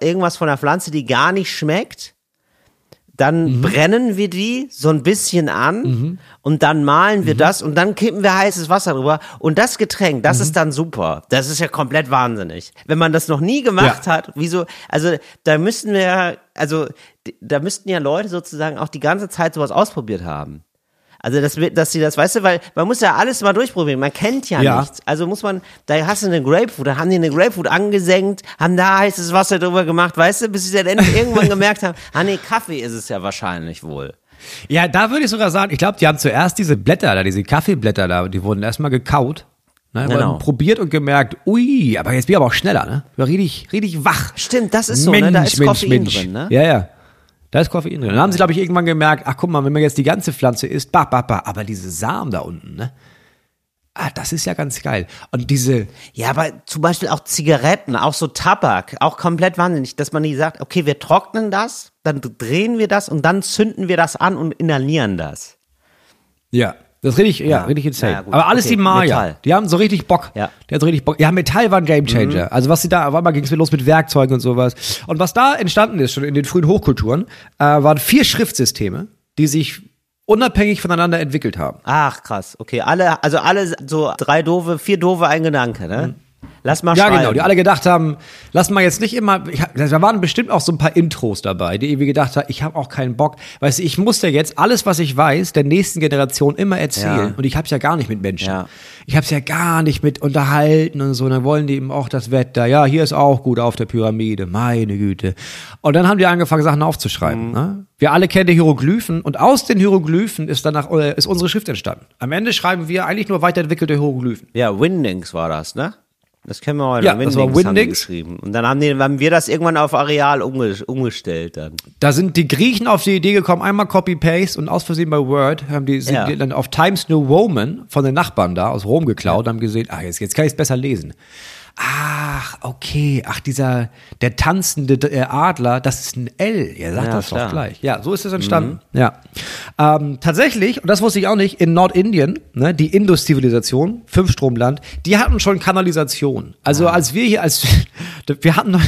irgendwas von der Pflanze, die gar nicht schmeckt. Dann Mhm. brennen wir die so ein bisschen an und dann malen Mhm. wir das und dann kippen wir heißes Wasser drüber. Und das Getränk, das Mhm. ist dann super. Das ist ja komplett wahnsinnig. Wenn man das noch nie gemacht Ja. hat, wieso, also da müssten wir, also da müssten ja Leute sozusagen auch die ganze Zeit sowas ausprobiert haben. Also das, wird- dass sie das, weißt du, weil man muss ja alles mal durchprobieren. Man kennt ja, Ja. nichts. Also muss man, da hast du eine Grapefruit, da haben die eine Grapefruit angesenkt, haben da heißes Wasser drüber gemacht, weißt du, bis sie dann endlich *laughs* irgendwann gemerkt haben, ah nee, Kaffee ist es ja wahrscheinlich wohl. Ja, da würde ich sogar sagen, ich glaube, die haben zuerst diese Blätter da, diese Kaffeeblätter da, die wurden erstmal gekaut. Ne, Genau. probiert und gemerkt, ui, aber jetzt bin ich aber auch schneller, ne? Ich war richtig, richtig wach. Stimmt, das ist so, ne? Da ist Koffein drin, ne? Ja, ja. Da ist Koffein drin. Dann haben sie, glaube ich, irgendwann gemerkt, ach guck mal, wenn man jetzt die ganze Pflanze isst, bah, bah, bah, aber diese Samen da unten, ne? Ah, das ist ja ganz geil. Und diese, Ja, aber zum Beispiel auch Zigaretten, auch so Tabak, auch komplett wahnsinnig, dass man nicht sagt, okay, wir trocknen das, dann drehen wir das und dann zünden wir das an und inhalieren das. Ja. Das ist richtig, ja, Ja. richtig insane. Ja. Aber alles Okay, die Maya. Metall. Die haben so richtig Bock. Ja. Mhm. Die haben so richtig Bock. Ja, Metall war ein Gamechanger. Also was sie da, auf einmal ging es los mit Werkzeugen und sowas. Und was da entstanden ist, schon in den frühen Hochkulturen, äh, waren vier Schriftsysteme, die sich unabhängig voneinander entwickelt haben. Ach, krass. Okay, alle, also alle so drei doofe, vier doofe, ein Gedanke, ne? Lass mal Ja, schreiben. genau, die alle gedacht haben, lass mal jetzt nicht immer, ich, hab- da waren bestimmt auch so ein paar Intros dabei, die irgendwie gedacht haben, ich habe auch keinen Bock. Weißt du, ich muss ja jetzt alles, was ich weiß, der nächsten Generation immer erzählen. Ja. Und ich hab's ja gar nicht mit Menschen. Ja. Ich hab's ja gar nicht mit unterhalten und so. Und dann wollen die eben auch das Wetter. Ja, hier ist auch gut auf der Pyramide. Meine Güte. Und dann haben die angefangen, Sachen aufzuschreiben. Mhm. Ne? Wir alle kennen die Hieroglyphen und aus den Hieroglyphen ist danach äh, ist unsere Schrift entstanden. Am Ende schreiben wir eigentlich nur weiterentwickelte Hieroglyphen. Ja, Windings war das, ne? Das kennen wir heute. Ja, das war Windings Windings. geschrieben. Und dann haben, die, haben wir das irgendwann auf Areal umge umgestellt dann. Da sind die Griechen auf die Idee gekommen, einmal Copy-Paste und aus Versehen bei Word haben die, sind Ja. die dann auf Times New Roman von den Nachbarn da aus Rom geklaut und haben gesehen, ach, jetzt, jetzt kann ich es besser lesen. Ach, okay. Ach, dieser, der tanzende äh, Adler, das ist ein L. Ihr sagt Ja, das klar. doch gleich. Ja, so ist es entstanden. Ja. Ähm, tatsächlich, und das wusste ich auch nicht, in Nordindien, ne, die Indus-Zivilisation, Fünfstromland, die hatten schon Kanalisation. Also als wir hier, als *laughs* wir hatten noch,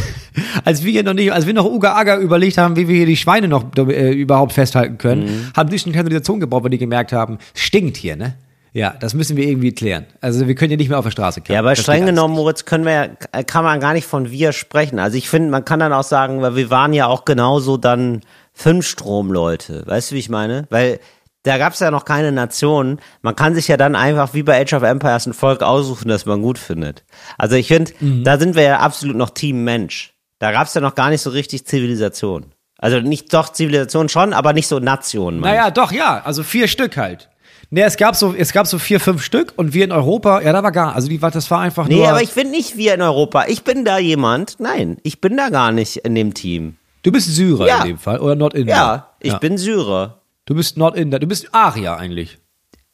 als wir hier noch nicht, als wir noch Uga Aga überlegt haben, wie wir hier die Schweine noch äh, überhaupt festhalten können, haben die schon Kanalisation gebaut, weil die gemerkt haben, stinkt hier, ne? Ja, das müssen wir irgendwie klären. Also wir können ja nicht mehr auf der Straße Ja, aber Das streng genommen, Moritz, können wir, ja- kann man gar nicht von wir sprechen. Also ich finde, man kann dann auch sagen, weil wir waren ja auch genauso dann Fünfstrom-Leute. Weißt du, wie ich meine? Weil da gab es ja noch keine Nation. Man kann sich ja dann einfach wie bei Age of Empires ein Volk aussuchen, das man gut findet. Also ich finde, Mhm. da sind wir ja absolut noch Team Mensch. Da gab es ja noch gar nicht so richtig Zivilisation. Also nicht doch Zivilisation schon, aber nicht so Nation. meine Naja, doch, ja. Also vier Stück halt. Nee, es gab so, es gab so vier, fünf Stück und wir in Europa, ja, da war gar, also die war, das war einfach Nee, nur. aber ich bin nicht wir in Europa. Ich bin da jemand. Nein, ich bin da gar nicht in dem Team. du bist Syrer Ja. in dem Fall oder Nordinder. Ja, ich bin Syrer. Du bist Nordinder, du bist Arier eigentlich.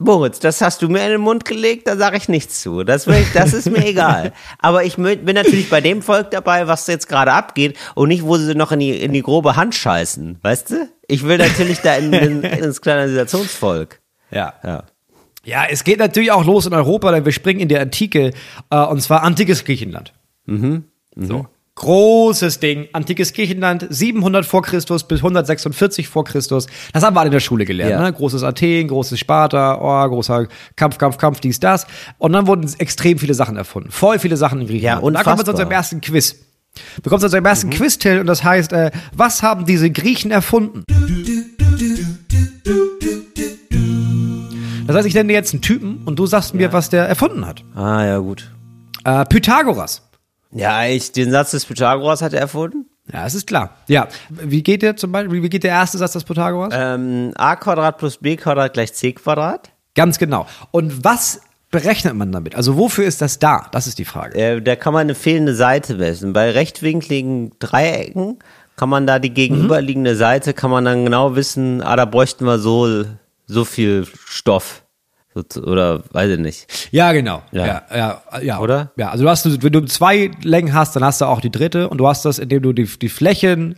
Moritz, das hast du mir in den Mund gelegt, da sage ich nichts zu. Das, ich, das ist mir *laughs* egal. Aber ich bin natürlich bei dem Volk dabei, was jetzt gerade abgeht und nicht, wo sie noch in die, in die grobe Hand scheißen. Weißt du? Ich will natürlich da in, in, *laughs* ins Kanalisationsvolk. Ja. Ja. Ja, es geht natürlich auch los in Europa, denn wir springen in die Antike, äh, und zwar antikes Griechenland. Mhm. So. Großes Ding, antikes Griechenland, 700 vor Christus bis 146 vor Christus. Das haben wir alle in der Schule gelernt. Ja. Ne? Großes Athen, großes Sparta, oh, großer Kampf, Kampf, Kampf, dies, das. Und dann wurden extrem viele Sachen erfunden. Voll viele Sachen in Griechenland. Ja, und da kommen wir zu unserem ersten Quiz. Wir kommen zu unserem ersten Quiz, Till, und das heißt, äh, was haben diese Griechen erfunden? Das heißt, ich nenne dir jetzt einen Typen und du sagst mir, was der erfunden hat. Ah, ja, gut. Äh, Pythagoras. Ja, ich, den Satz des Pythagoras hat er erfunden. Ja, es ist klar. Ja, wie geht der zum Beispiel, wie geht der erste Satz des Pythagoras? Ähm, a Quadrat plus b Quadrat gleich c Quadrat. Ganz genau. Und was berechnet man damit? Also wofür ist das da? Das ist die Frage. Äh, da kann man eine fehlende Seite messen. Bei rechtwinkligen Dreiecken kann man da die gegenüberliegende Seite, kann man dann genau wissen, ah, da bräuchten wir so, so viel Stoff. Oder weiß ich nicht. Ja, genau. Ja. Ja, ja, ja. Oder? Ja, also du hast, wenn du zwei Längen hast, dann hast du auch die dritte und du hast das, indem du die, die Flächen,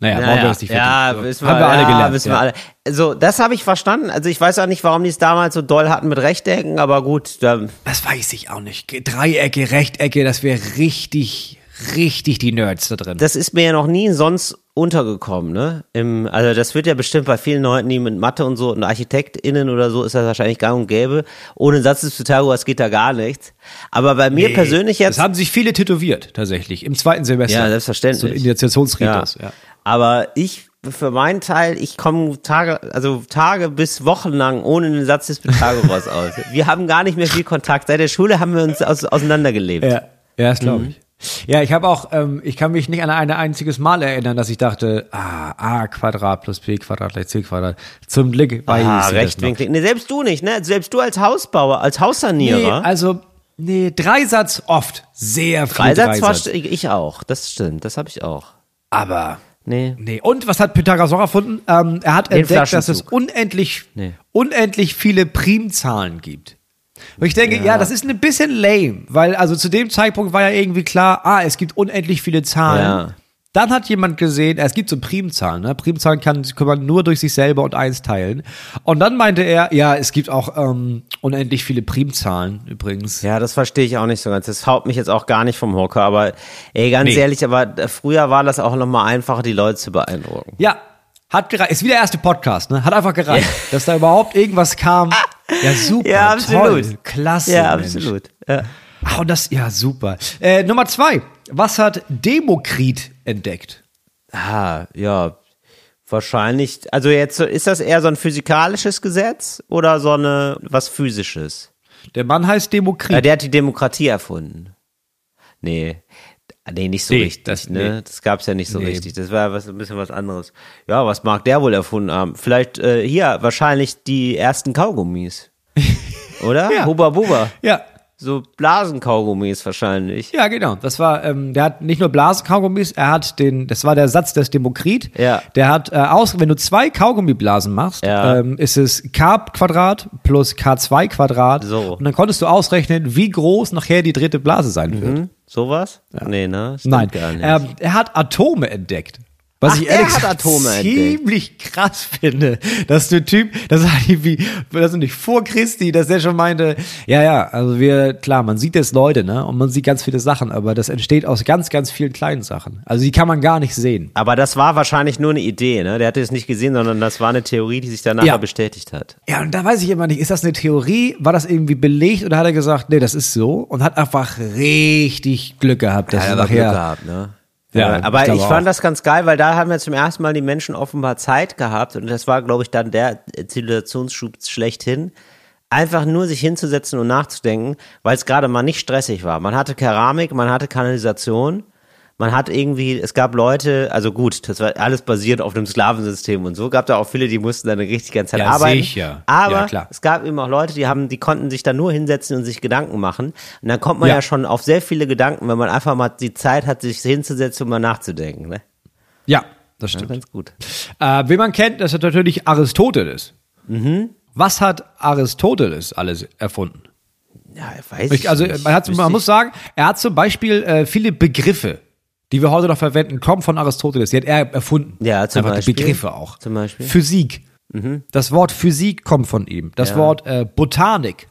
naja, brauchen wir das nicht ja, vertiefen. So, wissen wir, haben wir alle ja, gelernt. Wissen ja. wir alle. So, das habe ich verstanden. Also ich weiß auch nicht, warum die es damals so doll hatten mit Rechtecken, aber gut, da, Das weiß ich auch nicht. Dreiecke, Rechtecke, das wäre richtig, richtig die Nerds da drin. das ist mir ja noch nie sonst untergekommen, ne? Im, also das wird ja bestimmt bei vielen Leuten, die mit Mathe und so und ArchitektInnen oder so, ist das wahrscheinlich gang und gäbe. Ohne Satz des Pythagoras geht da gar nichts. Aber bei mir persönlich jetzt. Das haben sich viele tätowiert, tatsächlich, im zweiten Semester. Ja, selbstverständlich. So ein Initiationsritus, ja. Aber ich, für meinen Teil, ich komme Tage, also Tage bis Wochen lang ohne den Satz des Pythagoras *laughs* aus. Wir haben gar nicht mehr viel Kontakt. Seit der Schule haben wir uns aus, auseinandergelebt. Ja, ja das Mhm. glaube ich. Ja, ich habe auch, ähm, ich kann mich nicht an ein einziges Mal erinnern, dass ich dachte, ah, a Quadrat plus b Quadrat gleich c Quadrat. Zum Glück weiß Ah, rechtwinklig. Nee, selbst du nicht, ne? Selbst du als Hausbauer, als Nee, Haussanierer. also, nee, Dreisatz oft. Sehr viel Dreisatz, Dreisatz. war ich auch. Das stimmt, das habe ich auch. Aber, Nee. nee. Und was hat Pythagoras noch erfunden? Ähm, er hat Den entdeckt, dass es unendlich, Nee. unendlich viele Primzahlen gibt. Und ich denke, ja. das ist ein bisschen lame, weil also zu dem Zeitpunkt war ja irgendwie klar, ah, es gibt unendlich viele Zahlen. Ja. Dann hat jemand gesehen, es gibt so Primzahlen, ne? Primzahlen kann, kann man nur durch sich selber und eins teilen. Und dann meinte er, ja, es gibt auch ähm, unendlich viele Primzahlen übrigens. Ja, das verstehe ich auch nicht so ganz. Das haut mich jetzt auch gar nicht vom Hocker, aber ey, ganz Nee. ehrlich, aber früher war das auch noch mal einfacher, die Leute zu beeindrucken. Ja, hat gereicht. Ist wie der erste Podcast, ne? Hat einfach gereicht, dass da überhaupt irgendwas kam. Ja, super. Ja, absolut. Toll, klasse. Ja, absolut. Ja. Ach, und das, ja, super. Äh, Nummer zwei. Was hat Demokrit entdeckt? Ah, ja, wahrscheinlich. Also jetzt ist das eher so ein physikalisches Gesetz oder so eine was physisches? Der Mann heißt Demokrit. Ja, der hat die Demokratie erfunden. Nee. Nee, nicht so Nee, richtig, das- ne? nee. Das gab's ja nicht so Nee. richtig. Das war was, ein bisschen was anderes. Ja, was mag der wohl erfunden haben? Vielleicht äh, hier wahrscheinlich die ersten Kaugummis. *laughs* Oder? Ja. Huba Buba. ja. So Blasenkaugummis wahrscheinlich. Ja, genau. Das war, ähm, der hat nicht nur Blasenkaugummis, er hat den, das war der Satz des Demokrit. Ja. Der hat äh, aus, wenn du zwei Kaugummiblasen machst, Ja. ähm, ist es K Quadrat plus K2 Quadrat. So. Und dann konntest du ausrechnen, wie groß nachher die dritte Blase sein wird. Hm? Sowas? Nee, ne? Stimmt Nein, gar nicht. ähm, er hat Atome entdeckt. Was Ach, ich er ehrlich gesagt ziemlich krass finde, dass der Typ, das war irgendwie, das nicht vor Christi, dass der schon meinte, ja, ja, also wir, klar, man sieht jetzt Leute, ne, und man sieht ganz viele Sachen, aber das entsteht aus ganz, ganz vielen kleinen Sachen. Also die kann man gar nicht sehen. Aber das war wahrscheinlich nur eine Idee, ne? Der hatte es nicht gesehen, sondern das war eine Theorie, die sich danach Ja. bestätigt hat. Ja, und da weiß ich immer nicht, ist das eine Theorie, war das irgendwie belegt oder hat er gesagt, nee, das ist so und hat einfach richtig Glück gehabt, dass Ja, es aber Glück nachher, gehabt, ne? Ja, Ja, aber ich ich, fand auch. das ganz geil, weil da haben wir zum ersten Mal die Menschen offenbar Zeit gehabt und das war, glaube ich, dann der Zivilisationsschub schlechthin, einfach nur sich hinzusetzen und nachzudenken, weil es gerade mal nicht stressig war. Man hatte Keramik, man hatte Kanalisation, man hat irgendwie, es gab Leute, also gut, das war alles basiert auf einem Sklavensystem und so, gab da auch viele, die mussten dann richtig ganze Zeit Ja, arbeiten. sicher. Aber Ja, klar. es gab eben auch Leute, die haben, die konnten sich da nur hinsetzen und sich Gedanken machen. Und dann kommt man ja, Ja. schon auf sehr viele Gedanken, wenn man einfach mal die Zeit hat, sich hinzusetzen und mal nachzudenken. Ne? ja, das Ja, stimmt. ganz gut. Äh, wen man kennt, das ist natürlich Aristoteles. Mhm. Was hat Aristoteles alles erfunden? Ja, weiß Ich, also nicht. man, hat, man ich- muss sagen, er hat zum Beispiel äh, viele Begriffe, die wir heute noch verwenden, kommen von Aristoteles. Die hat er erfunden. Ja, zum Einfach Beispiel. die Begriffe auch. Zum Beispiel. Mhm. Physik. Das Wort Physik kommt von ihm. Das Ja. Wort äh, Botanik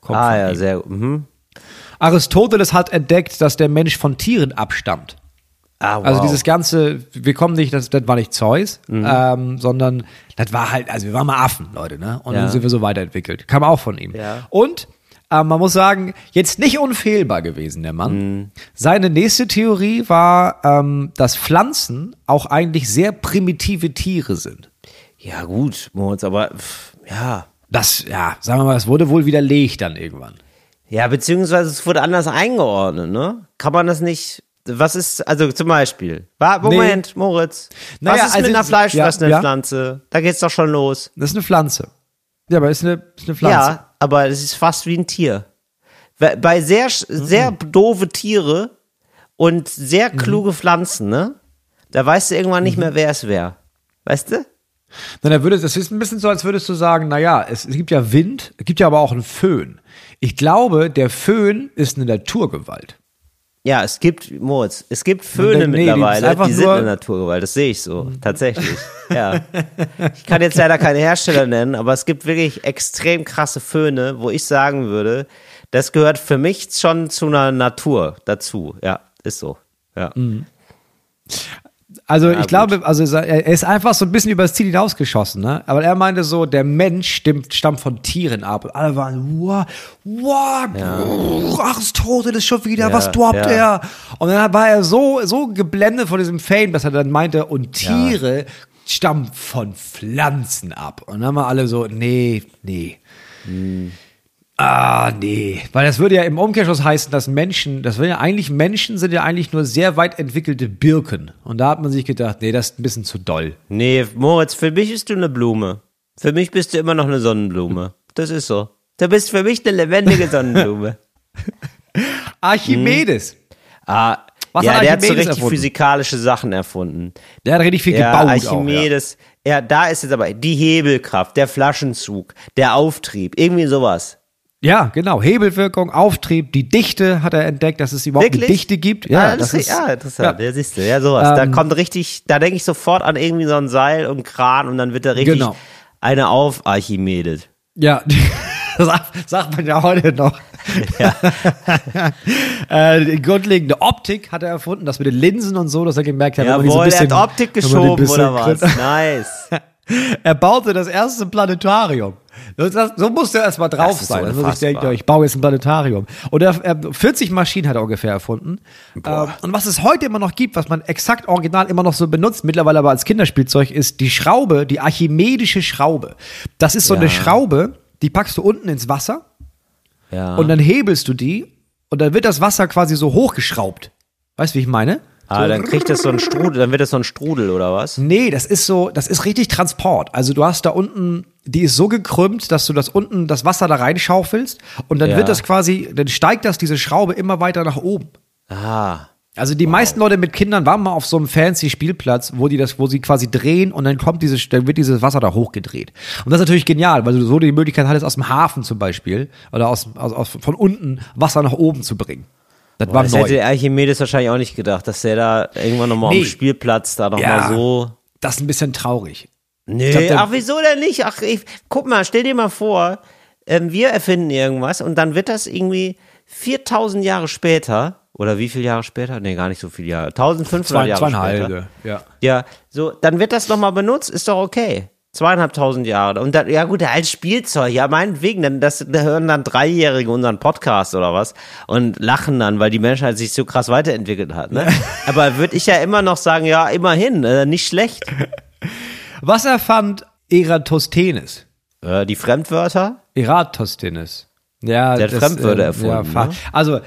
kommt Ah von ja, ihm. sehr gut. Mhm. Aristoteles hat entdeckt, dass der Mensch von Tieren abstammt. Ah, wow. Mhm. Also dieses ganze, wir kommen nicht, das, das war nicht Zeus, ähm, sondern das war halt, also wir waren mal Affen, Leute, ne? Und Ja. dann sind wir so weiterentwickelt. Kam auch von ihm. Ja. Und äh, man muss sagen, jetzt nicht unfehlbar gewesen, der Mann. Mhm. Seine nächste Theorie war, ähm, dass Pflanzen auch eigentlich sehr primitive Tiere sind. ja gut, Moritz, aber pff, ja. Das, ja, sagen wir mal, das wurde wohl widerlegt dann irgendwann. Ja, beziehungsweise es wurde anders eingeordnet, ne? Kann man das nicht. Was ist, also zum Beispiel, Moment, Moritz, Naja, was ist also mit einer es- fleischfressenden ja, ja. Pflanze? Da geht's doch schon los. Das ist eine Pflanze. Ja, aber ist eine, ist eine Pflanze. Ja, aber es ist fast wie ein Tier. Bei- sehr, sehr Mhm. doofe Tiere und sehr kluge Pflanzen, ne? Da weißt du irgendwann nicht Mhm. mehr, wer es wäre. Weißt du? Na, dann würde, das ist ein bisschen so, als würdest du sagen, na ja, es, es gibt ja Wind, es gibt ja aber auch einen Föhn. Ich glaube, der Föhn ist eine Naturgewalt. Ja, es gibt, Moritz, es gibt Föhne Nee, die mittlerweile, einfach die sind nur- eine Naturgewalt, das sehe ich so, tatsächlich. Ja. *laughs* Ich kann jetzt leider keine Hersteller nennen, aber es gibt wirklich extrem krasse Föhne, wo ich sagen würde, das gehört für mich schon zu einer Natur dazu. Ja, ist so. Ja. Mhm. Also ich gut. glaube, also er ist einfach so ein bisschen übers Ziel hinausgeschossen, ne? Aber er meinte so, der Mensch stimmt, stammt von Tieren ab. Und alle waren, wow, wow, brrr, Aristoteles schon wieder, Ja, was droppt ja. er? Und dann war er so, so geblendet von diesem Fame, dass er dann meinte, und Tiere stammen von Pflanzen ab. Und dann haben wir alle so, nee, nee. Ah, nee. Weil das würde ja im Umkehrschluss heißen, dass Menschen, das wäre ja eigentlich, Menschen sind ja eigentlich nur sehr weit entwickelte Birken. Und da hat man sich gedacht, nee, das ist ein bisschen zu doll. Nee, Moritz, für mich bist du eine Blume. Für mich bist du immer noch eine Sonnenblume. Das ist so. Du bist für mich eine lebendige *laughs* Sonnenblume. Archimedes. Ah, Was ja, hat der hat so Archimedes richtig erfunden? physikalische Sachen erfunden. Der hat richtig viel Ja, gebaut. Auch, ja. Archimedes. ja. da ist jetzt aber die Hebelkraft, der Flaschenzug, der Auftrieb, irgendwie sowas. Ja, genau. Hebelwirkung, Auftrieb, die Dichte hat er entdeckt, dass es überhaupt Wirklich? eine Dichte gibt. Ja, Ja, das das ist, ja interessant. Ja, siehst du, ja, sowas. Ähm, da kommt richtig, da denke ich sofort an irgendwie so ein Seil und Kran und dann wird da richtig Genau. eine auf Archimedes. ja. *laughs* sagt, sagt man ja heute noch. *laughs* äh, die grundlegende Optik hat er erfunden, das mit den Linsen und so, dass er gemerkt hat, wenn man so Jawohl, ein er bisschen, hat Optik geschoben oder was? Nice. *laughs* Er baute das erste Planetarium. Das, so musste er erstmal drauf so sein. sich unfassbar. denkt, ja, ich baue jetzt ein Planetarium. Und er, er 40 Maschinen hat er ungefähr erfunden. Ähm, und was es heute immer noch gibt, was man exakt original immer noch so benutzt, mittlerweile aber als Kinderspielzeug, ist die Schraube, die archimedische Schraube. Das ist so Ja. eine Schraube, die packst du unten ins Wasser Ja. und dann hebelst du die und dann wird das Wasser quasi so hochgeschraubt. Weißt du, wie ich meine? Ah, dann kriegt das so ein Strudel, dann wird das so ein Strudel oder was? Nee, das ist so, das ist richtig Transport. Also du hast da unten, die ist so gekrümmt, dass du das unten, das Wasser da reinschaufelst und dann Ja. wird das quasi, dann steigt das, diese Schraube immer weiter nach oben. Ah. Also die meisten Leute mit Kindern waren mal auf so einem fancy Spielplatz, wo die das, wo sie quasi drehen und dann kommt dieses, dann wird dieses Wasser da hochgedreht. Und das ist natürlich genial, weil du so die Möglichkeit hattest, aus dem Hafen zum Beispiel oder aus, aus, aus von unten Wasser nach oben zu bringen. Das war Das neu. hätte der Archimedes wahrscheinlich auch nicht gedacht, dass der da irgendwann nochmal Nee. am Spielplatz da nochmal Ja. so. Das ist ein bisschen traurig. Nee, glaub, ach, wieso denn nicht? Ach, ich, guck mal, stell dir mal vor, ähm, wir erfinden irgendwas und dann wird das irgendwie 4000 Jahre später, oder wie viele Jahre später? Nee, gar nicht so viele Jahre. 1500 Zwei, Jahre später. ja. Ja, so, dann wird das nochmal benutzt, ist doch okay. Zweieinhalbtausend Jahre. Und dann, ja gut, als Spielzeug, ja meinetwegen, dann das, da hören dann Dreijährige unseren Podcast oder was und lachen dann, weil die Menschheit sich so krass weiterentwickelt hat. Ne? *laughs* Aber würde ich ja immer noch sagen, ja, immerhin, äh, nicht schlecht. Was erfand Eratosthenes? Äh, die Fremdwörter? Eratosthenes. Ja, Der hat Fremdwörter erfunden, fa- ne? Also,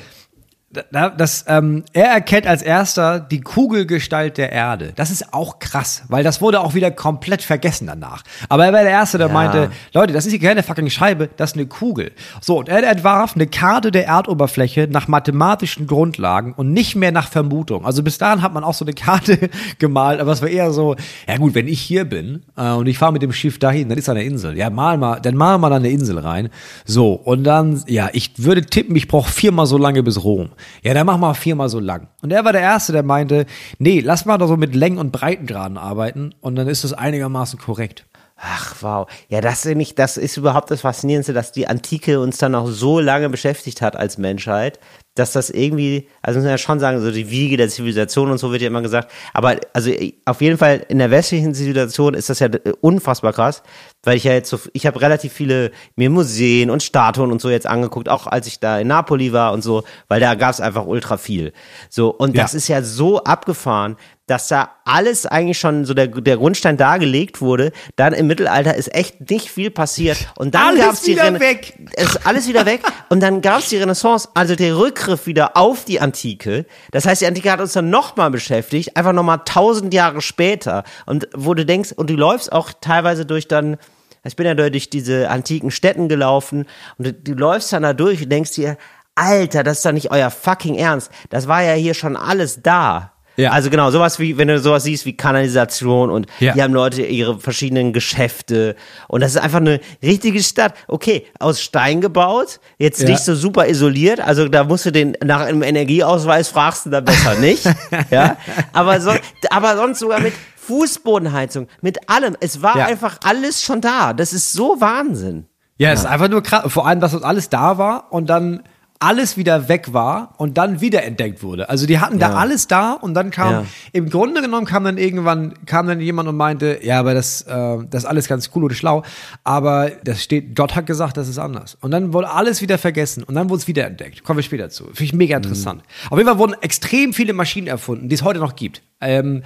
das, ähm, er erkennt als erster die Kugelgestalt der Erde. Das ist auch krass, weil das wurde auch wieder komplett vergessen danach. Aber er war der Erste, der Ja. meinte, Leute, das ist hier keine fucking Scheibe, das ist eine Kugel. So, und er entwarf eine Karte der Erdoberfläche nach mathematischen Grundlagen und nicht mehr nach Vermutung. Also bis dahin hat man auch so eine Karte *laughs* gemalt, aber es war eher so, ja gut, wenn ich hier bin äh, und ich fahre mit dem Schiff dahin, dann ist da eine Insel. Ja, mal mal, dann mal mal da eine Insel rein. So, und dann, ja, ich würde tippen, ich brauche viermal so lange bis Rom. Ja, dann mach mal viermal so lang. Und er war der Erste, der meinte, nee, lass mal da so mit Längen- und Breitengraden arbeiten und dann ist das einigermaßen korrekt. Ach, wow. Ja, das ist, nicht, das ist überhaupt das Faszinierendste, dass die Antike uns dann auch so lange beschäftigt hat als Menschheit, dass das irgendwie, also muss man ja schon sagen, so die Wiege der Zivilisation und so wird ja immer gesagt, aber also auf jeden Fall in der westlichen Zivilisation ist das ja unfassbar krass, weil ich ja jetzt so, ich habe relativ viele mir Museen und Statuen und so jetzt angeguckt, auch als ich da in Napoli war und so, weil da gab es einfach ultra viel. So, und Ja. das ist ja so abgefahren, dass da alles eigentlich schon so der, der Grundstein dargelegt wurde. Dann im Mittelalter ist echt nicht viel passiert. Und dann Alles gab's die wieder Rena- weg. Ist alles wieder weg. Und dann gab's die Renaissance, also der Rückgriff wieder auf die Antike. Das heißt, die Antike hat uns dann nochmal beschäftigt, einfach nochmal tausend Jahre später. Und wo du denkst, und du läufst auch teilweise durch dann, ich bin ja durch diese antiken Städten gelaufen und du, du läufst dann da durch und denkst dir, Alter, das ist doch nicht euer fucking Ernst. Das war ja hier schon alles da. Ja. Also genau, sowas wie, wenn du sowas siehst wie Kanalisation und Ja. hier haben Leute ihre verschiedenen Geschäfte und das ist einfach eine richtige Stadt. Okay, aus Stein gebaut, jetzt Ja. nicht so super isoliert, also da musst du den nach einem Energieausweis fragst du da besser nicht, *laughs* ja, aber, so, aber sonst sogar mit Fußbodenheizung, mit allem. Es war Ja. einfach alles schon da. Das ist so Wahnsinn. Ja, es ist einfach nur krass. Vor allem, dass das alles da war und dann alles wieder weg war und dann wiederentdeckt wurde. Also die hatten da Ja. alles da und dann kam, Ja. im Grunde genommen kam dann irgendwann, kam dann jemand und meinte, ja, aber das, äh, das ist alles ganz cool oder schlau, aber das steht, Gott hat gesagt, das ist anders. Und dann wurde alles wieder vergessen und dann wurde es wiederentdeckt. Kommen wir später zu. Finde ich mega interessant. Auf jeden Fall wurden extrem viele Maschinen erfunden, die es heute noch gibt. Ähm,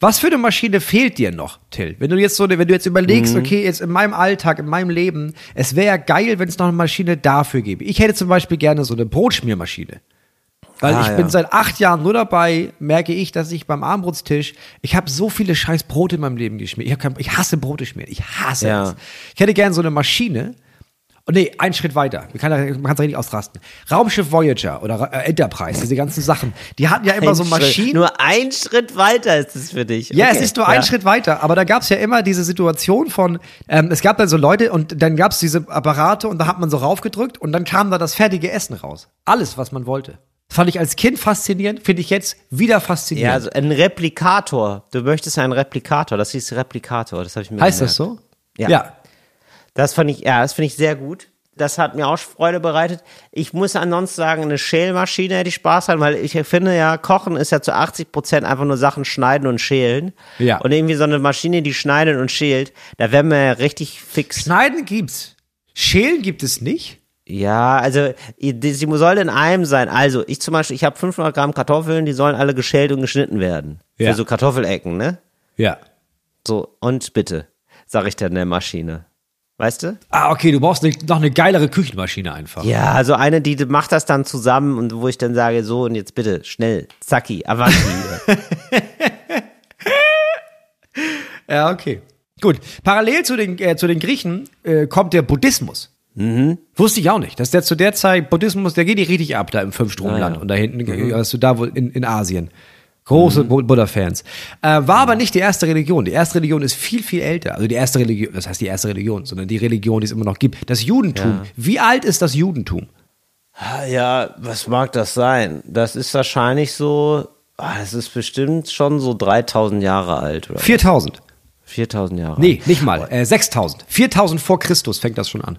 was für eine Maschine fehlt dir noch, Till? Wenn du jetzt so, wenn du jetzt überlegst, Mhm. okay, jetzt in meinem Alltag, in meinem Leben, es wäre ja geil, wenn es noch eine Maschine dafür gäbe. Ich hätte zum Beispiel gerne so eine Brotschmiermaschine. Weil Ah, ich ja. bin seit acht Jahren nur dabei, merke ich, dass ich beim Armbrotstisch, ich habe so viele scheiß Brote in meinem Leben geschmiert. Ich, hab kein, ich hasse Brote schmieren. Ich hasse Ja. es. Ich hätte gerne so eine Maschine. Oh, nee, einen Schritt weiter. Man kann es richtig ausrasten. Raumschiff Voyager oder äh, Enterprise, diese ganzen Sachen, die hatten ja immer Ein so Schritt. Maschinen. Nur ein Schritt weiter ist es für dich. Ja, Okay. es ist nur ein Schritt weiter, aber da gab es ja immer diese Situation von, ähm, es gab dann so Leute und dann gab es diese Apparate und da hat man so raufgedrückt und dann kam da das fertige Essen raus. Alles, was man wollte. Fand ich als Kind faszinierend, finde ich jetzt wieder Ja, faszinierend. also ein Replikator. Du möchtest einen Replikator. Das hieß Replikator. Das habe ich mir heißt gemerkt. das so? Ja. ja. Das fand ich, ja, das finde ich sehr gut. Das hat mir auch Freude bereitet. Ich muss ansonsten sagen, eine Schälmaschine hätte ich Spaß an, weil ich finde ja, Kochen ist ja zu 80 Prozent einfach nur Sachen schneiden und schälen. Ja. Und irgendwie so eine Maschine, die schneidet und schält, da wären wir ja richtig fix. Schneiden gibt's. Schälen gibt es nicht. Ja, also sie soll in einem sein. Also ich zum Beispiel, ich habe 500 Gramm Kartoffeln, die sollen alle geschält und geschnitten werden. Ja. Für so Kartoffelecken, ne? Ja. So, und bitte, sag ich dann der Maschine. Weißt du? Ah, okay, du brauchst noch eine geilere Küchenmaschine einfach. Ja, also eine, die macht das dann zusammen und wo ich dann sage, so und jetzt bitte, schnell, zacki, avanti. *laughs* *laughs* Ja, okay. Gut. Parallel zu den, äh, zu den Griechen äh, kommt der Buddhismus. Wusste ich auch nicht. Dass der zu der Zeit Buddhismus, der geht nicht richtig ab da im Fünfstromland und da hinten, hast du da wohl in, in Asien. Große Bu- Buddha-Fans. Äh, war aber nicht die erste Religion. Die erste Religion ist viel, viel älter. Also die erste Religion, das heißt die erste Religion, sondern die Religion, die es immer noch gibt. Das Judentum. Wie alt ist das Judentum? ja, was mag das sein? Das ist wahrscheinlich so, ah, das ist bestimmt schon so 3000 Jahre alt oder 4000. 4000 Jahre. Nee, nicht mal. Äh, 6000. 4000 vor Christus fängt das schon an.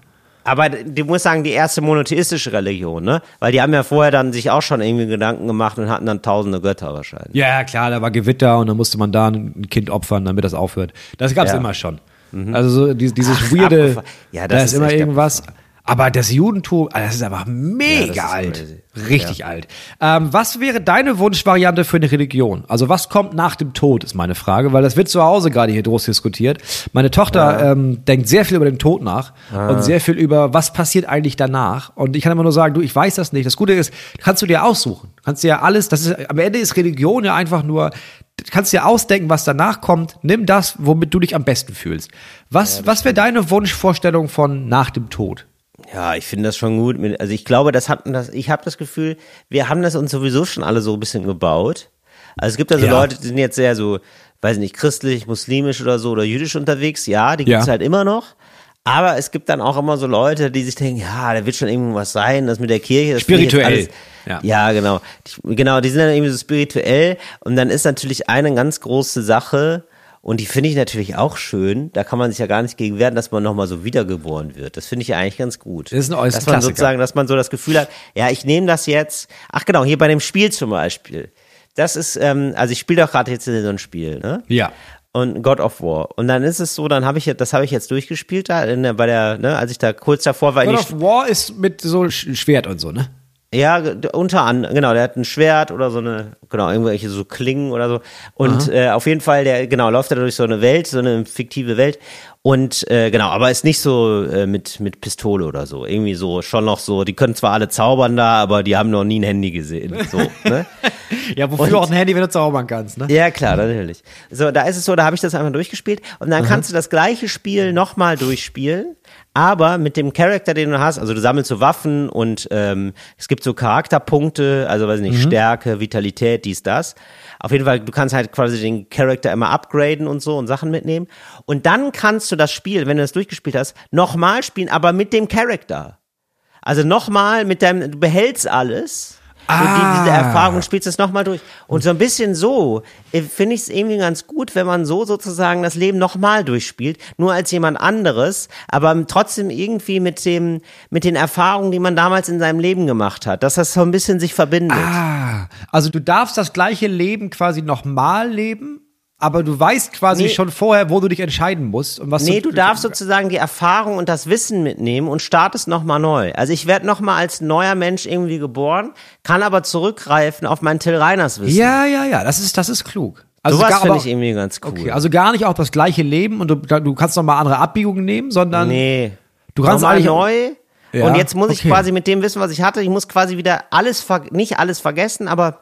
Aber du musst sagen, die erste monotheistische Religion, ne? Weil die haben ja vorher dann sich auch schon irgendwie Gedanken gemacht und hatten dann tausende Götter wahrscheinlich. Ja, klar, da war Gewitter und dann musste man da ein Kind opfern, damit das aufhört. Das gab's Ja. Mhm. immer schon. Also so die- dieses Ach, weirde, abgefahren. Ja, das da ist ist immer irgendwas. Aber das Judentum, ah, das ist aber mega Ja, ist alt. crazy. Richtig alt. Ähm, was wäre deine Wunschvariante für eine Religion? Also was kommt nach dem Tod, ist meine Frage, weil das wird zu Hause gerade hier groß diskutiert. Meine Tochter ähm, denkt sehr viel über den Tod nach und sehr viel über, was passiert eigentlich danach. Und ich kann immer nur sagen, du, ich weiß das nicht. Das Gute ist, kannst du dir aussuchen. Kannst dir ja alles, das ist, am Ende ist Religion ja einfach nur, du kannst dir ausdenken, was danach kommt. Nimm das, womit du dich am besten fühlst. Was, was wäre deine Wunschvorstellung von nach dem Tod? Ja, ich finde das schon gut. mit- Also ich glaube, das hatten das, ich habe das Gefühl, wir haben das uns sowieso schon alle so ein bisschen gebaut. Also es gibt also Ja. Leute, die sind jetzt sehr so, weiß nicht, christlich, muslimisch oder so oder jüdisch unterwegs. Ja, die gibt's Ja. halt immer noch. Aber es gibt dann auch immer so Leute, die sich denken, ja, da wird schon irgendwas sein, das mit der Kirche. Das Spirituell. Alles, Ja. ja. genau. Genau, die sind dann irgendwie so spirituell. Und dann ist natürlich eine ganz große Sache, und die finde ich natürlich auch schön, da kann man sich ja gar nicht gegen wehren, dass man nochmal so wiedergeboren wird. Das finde ich ja eigentlich ganz gut. Das ist ein äußerst Dass man Klassiker. sozusagen, dass man so das Gefühl hat, ja, ich nehme das jetzt, ach genau, hier bei dem Spiel zum Beispiel. Das ist, ähm, also ich spiele doch gerade jetzt so ein Spiel, ne? Ja. und God of War. Und dann ist es so, dann habe ich jetzt, das habe ich jetzt durchgespielt da, in der, bei der, ne, als ich da kurz davor war. God of War ist mit so Sch- Schwert und so, ne? Ja, unter anderem, genau, der hat ein Schwert oder so eine, genau, irgendwelche so Klingen oder so. Und äh, auf jeden Fall, der, genau, läuft er durch so eine Welt, so eine fiktive Welt. Und äh, genau, aber ist nicht so äh, mit, mit Pistole oder so. Irgendwie so, schon noch so, die können zwar alle zaubern da, aber die haben noch nie ein Handy gesehen. So, ne? *laughs* Ja, wofür Und- auch ein Handy, wenn du zaubern kannst, ne? Ja, klar, natürlich. So, da ist es so, da habe ich das einfach durchgespielt und dann kannst du das gleiche Spiel nochmal durchspielen, aber mit dem Charakter, den du hast, also du sammelst so Waffen und ähm, es gibt so Charakterpunkte, also weiß nicht, Stärke, Vitalität, dies, das. Auf jeden Fall, du kannst halt quasi den Charakter immer upgraden und so und Sachen mitnehmen. Und dann kannst du das Spiel, wenn du das durchgespielt hast, nochmal spielen, aber mit dem Charakter. Also nochmal mit deinem, du behältst alles. Und die, diese Erfahrung spielst es nochmal durch. Und so ein bisschen so äh, finde ich es irgendwie ganz gut, wenn man so sozusagen das Leben nochmal durchspielt, nur als jemand anderes, aber trotzdem irgendwie mit dem, mit den Erfahrungen, die man damals in seinem Leben gemacht hat, dass das so ein bisschen sich verbindet. Ah, also du darfst das gleiche Leben quasi nochmal leben, aber du weißt quasi Nee. schon vorher, wo du dich entscheiden musst und was Nee, du darfst sozusagen die Erfahrung und das Wissen mitnehmen und startest nochmal neu. Also ich werde nochmal als neuer Mensch irgendwie geboren, kann aber zurückgreifen auf mein Till Reiners Wissen. Ja, ja, ja, das ist das ist klug. Also Sowas finde ich irgendwie ganz cool. Okay, also gar nicht auch das gleiche Leben und du, du kannst noch mal andere Abbiegungen nehmen, sondern nee. du kannst Nochmal neu. Ja, und jetzt muss ich okay. quasi mit dem Wissen, was ich hatte, ich muss quasi wieder alles, nicht alles vergessen, aber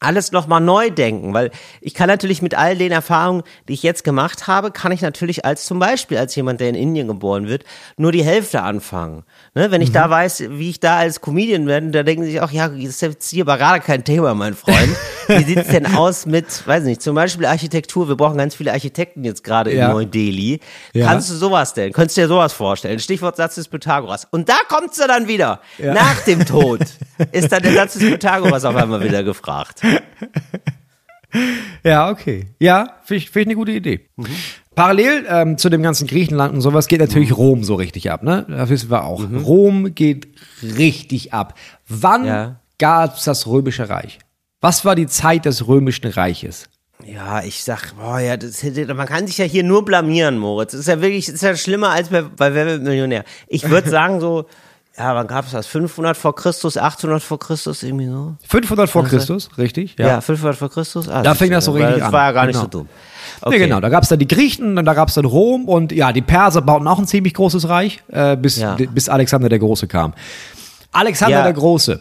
alles nochmal neu denken, weil ich kann natürlich mit all den Erfahrungen, die ich jetzt gemacht habe, kann ich natürlich als zum Beispiel als jemand, der in Indien geboren wird, nur die Hälfte anfangen. Ne? Wenn ich da weiß, wie ich da als Comedian werde, da denken sich auch, ja, das ist jetzt hier aber gerade kein Thema, mein Freund. *laughs* Wie sieht's denn aus mit, weiß nicht, zum Beispiel Architektur? Wir brauchen ganz viele Architekten jetzt gerade Ja. in Neu-Delhi. Ja. Kannst du sowas denn? Könntest du dir sowas vorstellen? Stichwort Satz des Pythagoras. Und da kommt's dann wieder. Ja. Nach dem Tod *laughs* ist dann der Satz des Pythagoras auf einmal wieder gefragt. *laughs* Ja, okay. Ja, finde ich, find ich eine gute Idee. Mhm. Parallel ähm, zu dem ganzen Griechenland und sowas geht natürlich Rom so richtig ab, ne? Das wissen wir auch. Mhm. Rom geht richtig ab. Wann Ja. gab's das Römische Reich? Was war die Zeit des Römischen Reiches? Ja, ich sag, boah, ja, das, man kann sich ja hier nur blamieren, Moritz. Das ist ja wirklich, das ist ja schlimmer als bei, bei Wer wird Millionär. Ich würde *laughs* sagen so, ja, wann gab's das? 500 vor Christus, 800 vor Christus, irgendwie so? 500 vor Christus, richtig? Ja, 500 vor Christus? Ah, Da fing das so richtig Das an. war ja gar nicht Genau. so dumm. Nee, genau, da gab's dann die Griechen, und da gab's dann Rom und ja, die Perser bauten auch ein ziemlich großes Reich, äh, bis, Ja. bis Alexander der Große kam. Alexander Ja. der Große,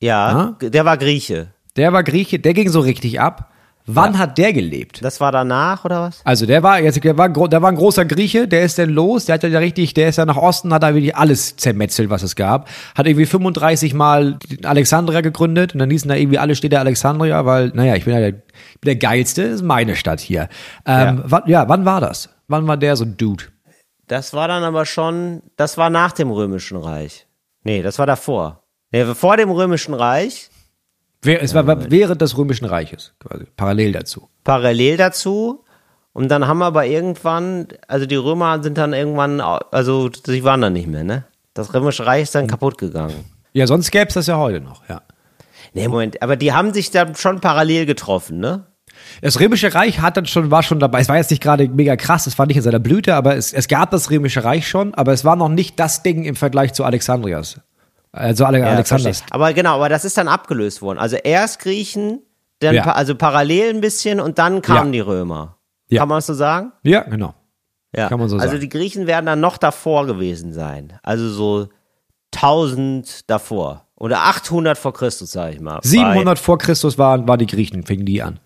Ja, der war Grieche. der war Grieche, der ging so richtig ab. Wann hat der gelebt? Das war danach, oder was? Also der war jetzt, der war, der war ein großer Grieche, der ist dann los, der hat ja richtig, der ist ja nach Osten, hat da wirklich alles zermetzelt, was es gab. Hat irgendwie 35 Mal Alexandria gegründet und dann hießen da irgendwie alle Städte Alexandria, weil, naja, ich bin ja der, ich bin der Geilste, das ist meine Stadt hier. Ähm, ja. Wann, ja, wann war das? Wann war der so ein Dude? Das war dann aber schon, das war nach dem Römischen Reich. Nee, das war davor. Nee, vor dem Römischen Reich, es war während des Römischen Reiches, quasi, parallel dazu. parallel dazu. Und dann haben wir aber irgendwann, also die Römer sind dann irgendwann, also sie waren dann nicht mehr, ne? Das Römische Reich ist dann kaputt gegangen. Ja, sonst gäbe es das ja heute noch, ja. Nee, Moment, aber die haben sich dann schon parallel getroffen, ne? Das Römische Reich hat dann schon, war schon dabei. Es war jetzt nicht gerade mega krass, es war nicht in seiner Blüte, aber es, es gab das Römische Reich schon, aber es war noch nicht das Ding im Vergleich zu Alexandrias. Also Ale Ja, Alexanders. verstehe. Aber genau, aber das ist dann abgelöst worden. Also erst Griechen, dann Ja. pa also parallel ein bisschen und dann kamen die Römer. Kann man das so sagen? Ja, genau. Ja. Kann man so also sagen. die Griechen werden dann noch davor gewesen sein. Also so 1000 davor. Oder 800 vor Christus, sag ich mal. 700 vor Christus waren, war die Griechen, fingen die an.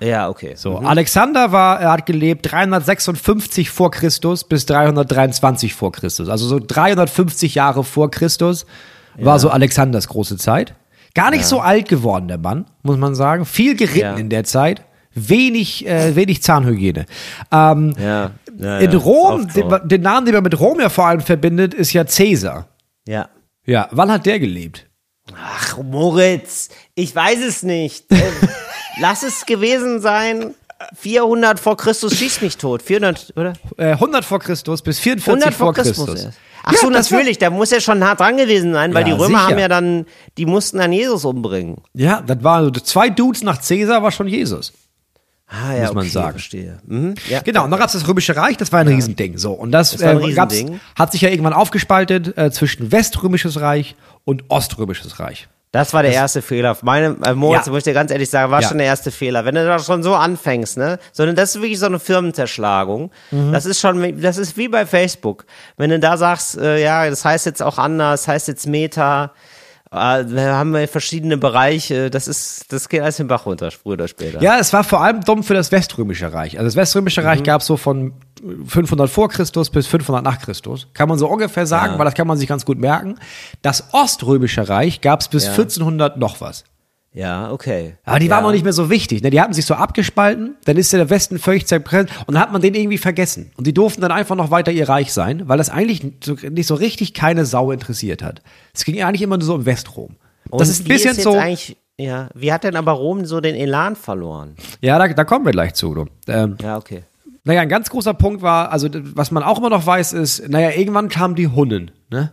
Ja, okay. So, Alexander war, er hat gelebt 356 vor Christus bis 323 vor Christus. Also so 350 Jahre vor Christus war so Alexanders große Zeit. Gar nicht so alt geworden, der Mann, muss man sagen. Viel geritten Ja. in der Zeit. Wenig, äh, wenig Zahnhygiene. Ähm, Ja. ja in ja, Rom, den, den Namen, den man mit Rom ja vor allem verbindet, ist ja Cäsar. Ja. Ja, wann hat der gelebt? Ach, Moritz, ich weiß es nicht. Äh, *laughs* lass es gewesen sein. 400 vor Christus schießt mich tot. 400, oder? Äh, 100 vor Christus bis 44 100 vor vor Christus. Christus. Ach Ja, so, das war- natürlich, da muss er schon nah dran gewesen sein, weil Ja, die Römer sicher. haben ja dann, die mussten dann Jesus umbringen. Ja, das war so zwei Dudes nach Cäsar war schon Jesus. Ah, ja, Muss man okay, sagen. verstehe. Mhm, ja. Genau, und dann gab es das Römische Reich, das war ein Riesending. So, und das, Das äh, Riesending. hat sich ja irgendwann aufgespaltet äh, zwischen Weströmisches Reich und Oströmisches Reich. Das war der erste Fehler. Meine, äh, Moritz, Ja. muss ich dir ganz ehrlich sagen, war Ja. schon der erste Fehler. Wenn du da schon so anfängst, ne? Sondern das ist wirklich so eine Firmenzerschlagung. Mhm. Das ist schon, wie- das ist wie bei Facebook. Wenn du da sagst, äh, ja, das heißt jetzt auch anders, das heißt jetzt Meta, wir haben wir verschiedene Bereiche, das ist, das geht alles den Bach runter, früher oder später. Ja, es war vor allem dumm für das Weströmische Reich. Also das Weströmische Mhm. Reich gab es so von 500 vor Christus bis 500 nach Christus. Kann man so ungefähr sagen, Ja. weil das kann man sich ganz gut merken. Das Oströmische Reich gab es bis Ja. 1400 noch was. Ja, okay. Aber die ja. waren noch nicht mehr so wichtig. Ne? Die hatten sich so abgespalten, dann ist ja der Westen völlig zerprägt und dann hat man den irgendwie vergessen. Und die durften dann einfach noch weiter ihr Reich sein, weil das eigentlich so, nicht so richtig keine Sau interessiert hat. Es ging eigentlich immer nur so um Westrom. Und das ist ein bisschen jetzt so. ja, wie hat denn aber Rom so den Elan verloren? Ja, da, da kommen wir gleich zu. Ähm, Ja, okay. naja, ein ganz großer Punkt war, also was man auch immer noch weiß, ist, naja, irgendwann kamen die Hunnen. Ne?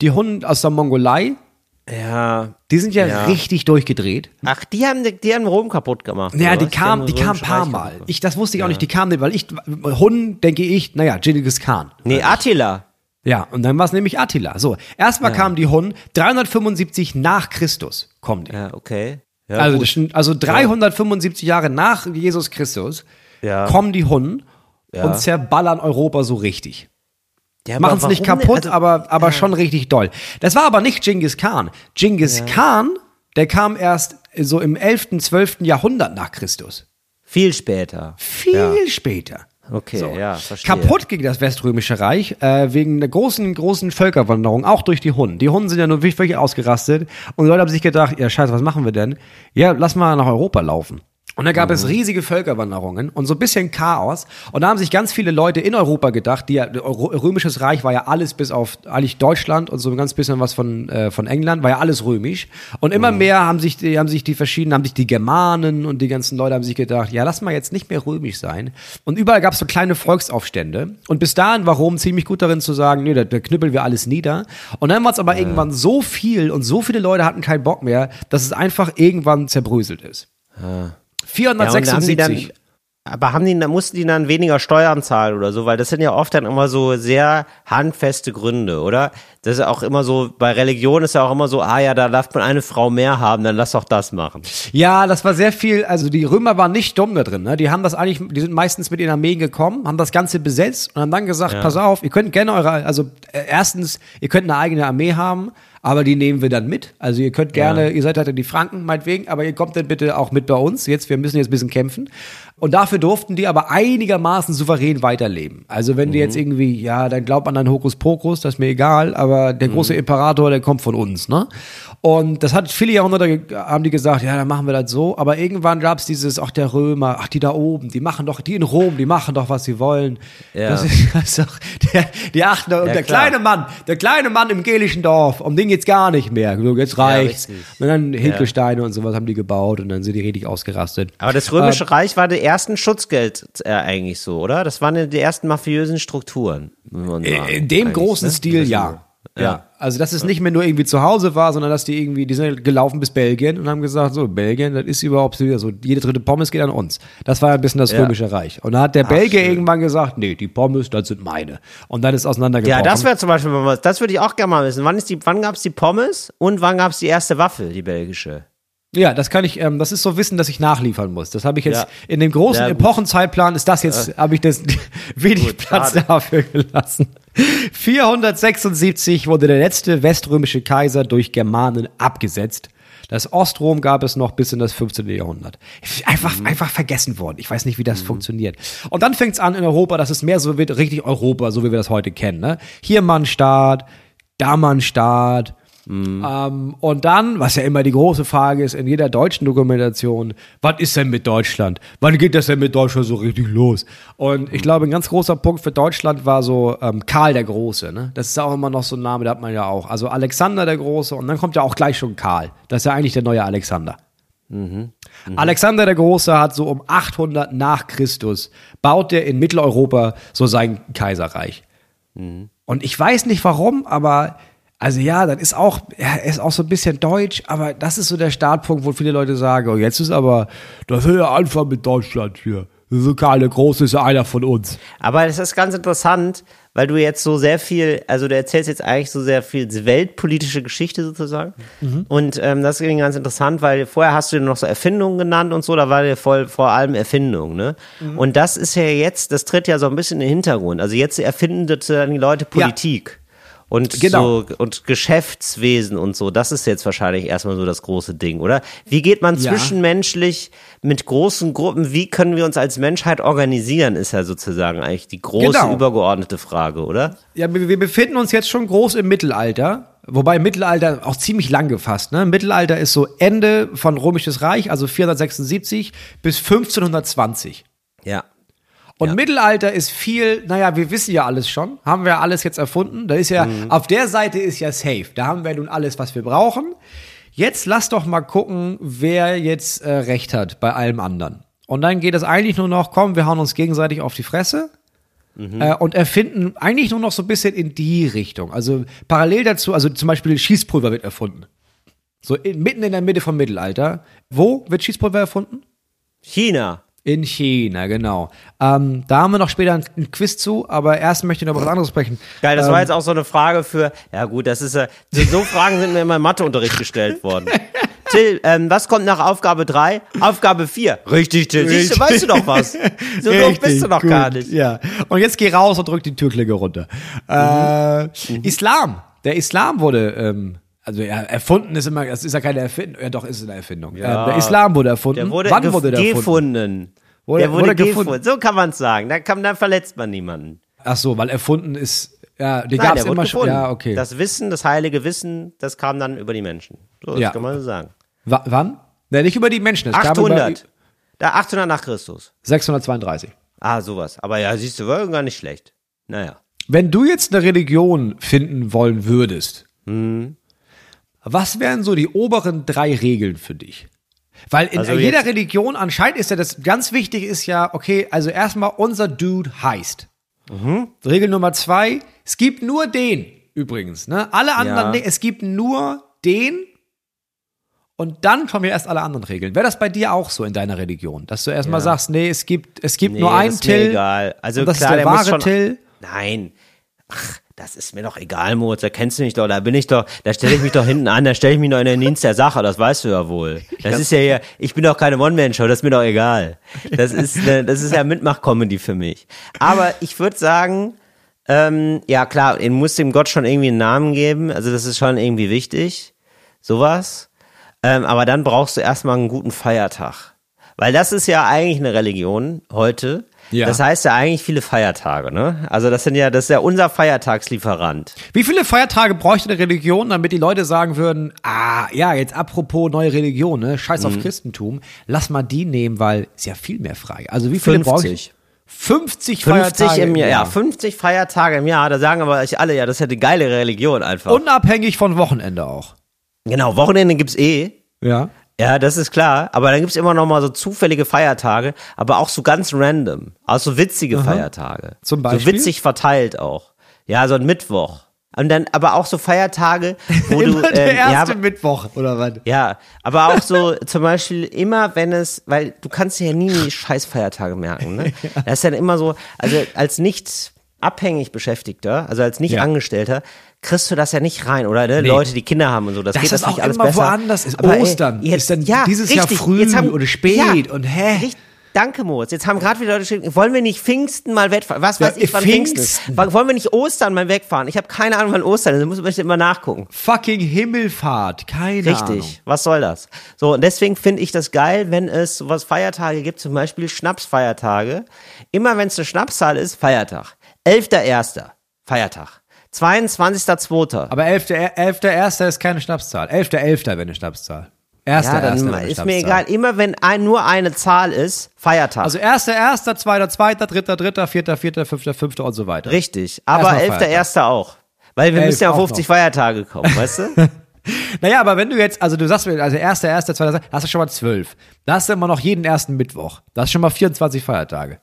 Die Hunnen aus der Mongolei, Ja. die sind ja, Ja. richtig durchgedreht. Ach, die haben, die haben Rom kaputt gemacht. Ja, die was? kam, haben die das kam ein paar Mal. gemacht. Ich, das wusste ich auch nicht, die kamen nicht, weil ich, Hunnen denke ich, naja, Genghis Khan. Nee, Attila. Ja, und dann war es nämlich Attila. So, erstmal kamen die Hunnen, 375 nach Christus kommen die. Ja, okay. Ja, also, das also 375 Jahre nach Jesus Christus Ja. kommen die Hunnen Ja. und zerballern Europa so richtig. Ja, Machen es nicht kaputt, Also, aber, aber schon richtig doll. Das war aber nicht Genghis Khan. Genghis Khan, der kam erst so im 11., 12. Jahrhundert nach Christus. Viel später. Viel Ja. später. Okay, So. ja, verstehe. Kaputt ging das Weströmische Reich äh, wegen der großen, großen Völkerwanderung, auch durch die Hunnen. Die Hunnen sind ja nur wirklich ausgerastet und die Leute haben sich gedacht, ja scheiße, was machen wir denn? Ja, lass mal nach Europa laufen. Und da gab Mhm. es riesige Völkerwanderungen und so ein bisschen Chaos. Und da haben sich ganz viele Leute in Europa gedacht, die römisches Reich war ja alles bis auf eigentlich Deutschland und so ein ganz bisschen was von, äh, von England, war ja alles römisch. Und immer mehr haben sich, die, haben sich die verschiedenen, haben sich die Germanen und die ganzen Leute haben sich gedacht, ja, lass mal jetzt nicht mehr römisch sein. Und überall gab es so kleine Volksaufstände. Und bis dahin war Rom ziemlich gut darin zu sagen, nee, da, da knüppeln wir alles nieder. Und dann war es aber irgendwann so viel und so viele Leute hatten keinen Bock mehr, dass es einfach irgendwann zerbröselt ist. Ja, und haben die 476. dann, aber haben die, da mussten die dann weniger Steuern zahlen oder so, weil das sind ja oft dann immer so sehr handfeste Gründe, oder? Das ist auch immer so, bei Religion ist ja auch immer so, ah ja, da darf man eine Frau mehr haben, dann lass doch das machen. Ja, das war sehr viel, also die Römer waren nicht dumm da drin, ne? Die haben das eigentlich, die sind meistens mit ihren Armeen gekommen, haben das Ganze besetzt und haben dann gesagt, pass auf, ihr könnt gerne eure, also äh, erstens, ihr könnt eine eigene Armee haben, aber die nehmen wir dann mit. Also ihr könnt gerne, ihr seid halt die Franken, meinetwegen, aber ihr kommt dann bitte auch mit bei uns. Jetzt, wir müssen jetzt ein bisschen kämpfen. Und dafür durften die aber einigermaßen souverän weiterleben. Also wenn die jetzt irgendwie, ja, dann glaubt an einen Hokuspokus, das ist mir egal, aber der große Imperator, der kommt von uns, ne? Und das hat viele Jahrhunderte, haben die gesagt, ja, dann machen wir das so. Aber irgendwann gab es dieses, ach, der Römer, ach, die da oben, die machen doch, die in Rom, die machen doch, was sie wollen. Ja. Das ist, *laughs* das ist doch, der, die achten, und Ja, der klar. kleine Mann, der kleine Mann im gelischen Dorf, um den geht's gar nicht mehr. So, jetzt reicht's. richtig. und dann Hinkelsteine und sowas haben die gebaut und dann sind die richtig ausgerastet. Aber das Römische Reich war der ersten Schutzgeld äh, eigentlich so, oder? Das waren die ersten mafiösen Strukturen. sagen. In dem großen ne? Stil, ja. Ja. Also, dass es nicht mehr nur irgendwie zu Hause war, sondern dass die irgendwie, die sind gelaufen bis Belgien und haben gesagt, so, Belgien, das ist überhaupt so, so jede dritte Pommes geht an uns. Das war ein bisschen das Ja. Römische Reich. Und da hat der Belgier schön. irgendwann gesagt, nee, die Pommes, das sind meine. Und dann ist auseinandergebrochen. Ja, das wäre zum Beispiel das würde ich auch gerne mal wissen. Wann, ist die, wann gab es die Pommes und wann gab es die erste Waffel, die belgische? Ja, das kann ich, ähm, das ist so Wissen, dass ich nachliefern muss. Das habe ich jetzt Ja. in dem großen Ja. Epochenzeitplan ist das jetzt, habe ich das *laughs* wenig Gut, Platz schade. dafür gelassen. 476 wurde der letzte weströmische Kaiser durch Germanen abgesetzt. Das Ostrom gab es noch bis in das 15. Jahrhundert. Einfach, Mhm. einfach vergessen worden. Ich weiß nicht, wie das funktioniert. Und dann fängt es an in Europa, dass es mehr so wird, richtig Europa, so wie wir das heute kennen. Ne? Hier mal ein Staat, da mal ein Staat. Mhm. Ähm, und dann, was ja immer die große Frage ist in jeder deutschen Dokumentation, was ist denn mit Deutschland? Wann geht das denn mit Deutschland so richtig los? Und ich glaube, ein ganz großer Punkt für Deutschland war so ähm, Karl der Große. Ne? Das ist auch immer noch so ein Name, da hat man ja auch. Also Alexander der Große und dann kommt ja auch gleich schon Karl. Das ist ja eigentlich der neue Alexander. Alexander der Große hat so um 800 nach Christus, baut er in Mitteleuropa so sein Kaiserreich. Und ich weiß nicht warum, aber also ja, das ist auch, er ist auch so ein bisschen deutsch, aber das ist so der Startpunkt, wo viele Leute sagen, oh, jetzt ist aber, das ist der Anfang mit Deutschland hier. So Karl der Große ist ja einer von uns. Aber das ist ganz interessant, weil du jetzt so sehr viel, also du erzählst jetzt eigentlich so sehr viel weltpolitische Geschichte sozusagen. Und ähm, das ist ganz interessant, weil vorher hast du noch so Erfindungen genannt und so, da war dir voll vor allem Erfindung, ne? Und das ist ja jetzt, das tritt ja so ein bisschen in den Hintergrund. Also jetzt erfinden sozusagen die Leute Politik. Und Genau. so und Geschäftswesen und so, das ist jetzt wahrscheinlich erstmal so das große Ding, oder? Wie geht man Ja. zwischenmenschlich mit großen Gruppen, wie können wir uns als Menschheit organisieren, ist ja sozusagen eigentlich die große Genau. übergeordnete Frage, oder? Ja, wir, wir befinden uns jetzt schon groß im Mittelalter. Wobei Mittelalter auch ziemlich lang gefasst. Ne? Mittelalter ist so Ende von Römisches Reich, also 476 bis 1520. Ja. Und Mittelalter ist viel, naja, wir wissen ja alles schon, haben wir alles jetzt erfunden. Da ist ja, auf der Seite ist ja safe. Da haben wir nun alles, was wir brauchen. Jetzt lass doch mal gucken, wer jetzt äh, recht hat bei allem anderen. Und dann geht es eigentlich nur noch, komm, wir hauen uns gegenseitig auf die Fresse. Äh, und erfinden eigentlich nur noch so ein bisschen in die Richtung. Also parallel dazu, also zum Beispiel Schießpulver wird erfunden. So in, mitten in der Mitte vom Mittelalter. Wo wird Schießpulver erfunden? China. In China, genau. Ähm, da haben wir noch später ein, Quiz zu, aber erst möchte ich noch über was anderes sprechen. Geil, das ähm, war jetzt auch so eine Frage für, ja gut, das ist ja, so, Fragen sind mir immer im Matheunterricht gestellt worden. *laughs* Till, ähm, was kommt nach Aufgabe 3? Aufgabe 4. Richtig, Till. Siehst du, weißt du doch was. *laughs* So doof bist du noch gut, gar nicht. Ja. Und jetzt geh raus und drück die Türklinge runter. Äh, Mhm. Islam. Der Islam wurde ähm, Also ja, erfunden ist immer, das ist ja keine Erfindung. Ja, doch, ist eine Erfindung. Ja. Ähm, der Islam wurde erfunden. Der wurde, Wann wurde der erfunden? gefunden. Wurde- der wurde, wurde gefunden. gefunden. So kann man es sagen. Da, kann, da verletzt man niemanden. Ach so, weil erfunden ist, ja, die gab es immer schon. Ja, okay. Das Wissen, das heilige Wissen, das kam dann über die Menschen. So, das Ja. kann man so sagen. Wa wann? Ne, nicht über die Menschen. Über 800. Da 800 nach Christus. 632. Ah, sowas. Aber ja, siehst du, war gar nicht schlecht. Naja. Wenn du jetzt eine Religion finden wollen würdest, Mhm. Was wären so die oberen drei Regeln für dich? Weil in Also jeder Religion anscheinend ist ja das ganz wichtig ist ja, okay, also erstmal unser Dude heißt. Mhm. Regel Nummer zwei, es gibt nur den übrigens, ne? Alle anderen, Ja. es gibt nur den und dann kommen ja erst alle anderen Regeln. Wäre das bei dir auch so in deiner Religion, dass du erstmal Ja. sagst, nee, es gibt, es gibt Nee, nur einen ist mir Till egal. Also klar, ist der der wahre Till. Nein. Ach, das ist mir doch egal, Moritz. Da kennst du mich doch. Da bin ich doch, da stelle ich mich doch hinten an, da stelle ich mich noch in den Dienst der Sache. Das weißt du ja wohl. Das ist ja hier, ich bin doch keine One-Man-Show, das ist mir doch egal. Das ist, ne, das ist ja Mitmach-Comedy für mich. Aber ich würde sagen, ähm, ja klar, ihr muss dem Gott schon irgendwie einen Namen geben. Also das ist schon irgendwie wichtig. Sowas. Ähm, aber dann brauchst du erstmal einen guten Feiertag. Weil das ist ja eigentlich eine Religion heute. Ja. Das heißt ja eigentlich viele Feiertage, ne? Also das sind ja, das ist ja unser Feiertagslieferant. Wie viele Feiertage bräuchte eine Religion, damit die Leute sagen würden, ah, ja, jetzt apropos neue Religion, ne, scheiß Mhm. auf Christentum, lass mal die nehmen, weil ist ja viel mehr frei. Also wie viele 50. brauche ich? 50 50 Feiertage im Jahr, ja, 50 Feiertage im Jahr, da sagen aber euch alle, ja, das ist ja die geile Religion einfach. Unabhängig von Wochenende auch. genau, Wochenende gibt's eh. Ja. Ja, das ist klar. Aber dann gibt's immer noch mal so zufällige Feiertage, aber auch so ganz random. Auch so witzige Feiertage. Zum So Beispiel? witzig verteilt auch. Ja, so ein Mittwoch. Und dann aber auch so Feiertage, wo *laughs* du. Immer der ähm, ja, erste aber- Mittwoch, oder was? Ja, aber auch so *laughs* zum Beispiel immer, wenn es, weil du kannst dir ja nie die Scheißfeiertage merken, ne? *laughs* Das ist dann immer so, also als nicht abhängig Beschäftigter, also als nicht Ja. Angestellter, kriegst du das ja nicht rein, oder? Ne? Nee. Leute, die Kinder haben und so, das, Das geht ist das nicht auch alles immer besser. woanders, ist Aber, ey, Ostern, ist dann dieses Jahr früh oder spät und hä? Richtig, danke, Moritz. Jetzt haben gerade wieder Leute geschrieben, wollen wir nicht Pfingsten mal wegfahren? Was Ja, weiß ich, wann Pfingsten. Pfingsten ist? Wollen wir nicht Ostern mal wegfahren? Ich habe keine Ahnung, wann Ostern ist. Da muss ich immer nachgucken. Fucking Himmelfahrt, keine Ahnung. Richtig, was soll das? So, und deswegen finde ich das geil, wenn es sowas Feiertage gibt, zum Beispiel Schnapsfeiertage. Immer wenn es eine Schnapszahl ist, Feiertag. 11.1. Feiertag. 22.2. Aber 11.1. 11. ist keine Schnapszahl. 11.11. wäre eine Schnapszahl. Erster, Ja, dann erster ist Schnapszahl. mir egal. Immer wenn ein, nur eine Zahl ist, Feiertag. Also erster, erster, zweiter, zweiter, dritter, dritter, vierter, vierter, fünfter, fünfter und so weiter. Richtig. Aber Erstmal 11.1. auch. Weil wir Elf müssen ja auf auch 50 noch. Feiertage kommen, *laughs* weißt du? Naja, aber wenn du jetzt, also du sagst mir, also erster, erster, zweiter, hast du schon mal zwölf. Da hast du immer noch jeden ersten Mittwoch. Da hast du schon mal 24 Feiertage.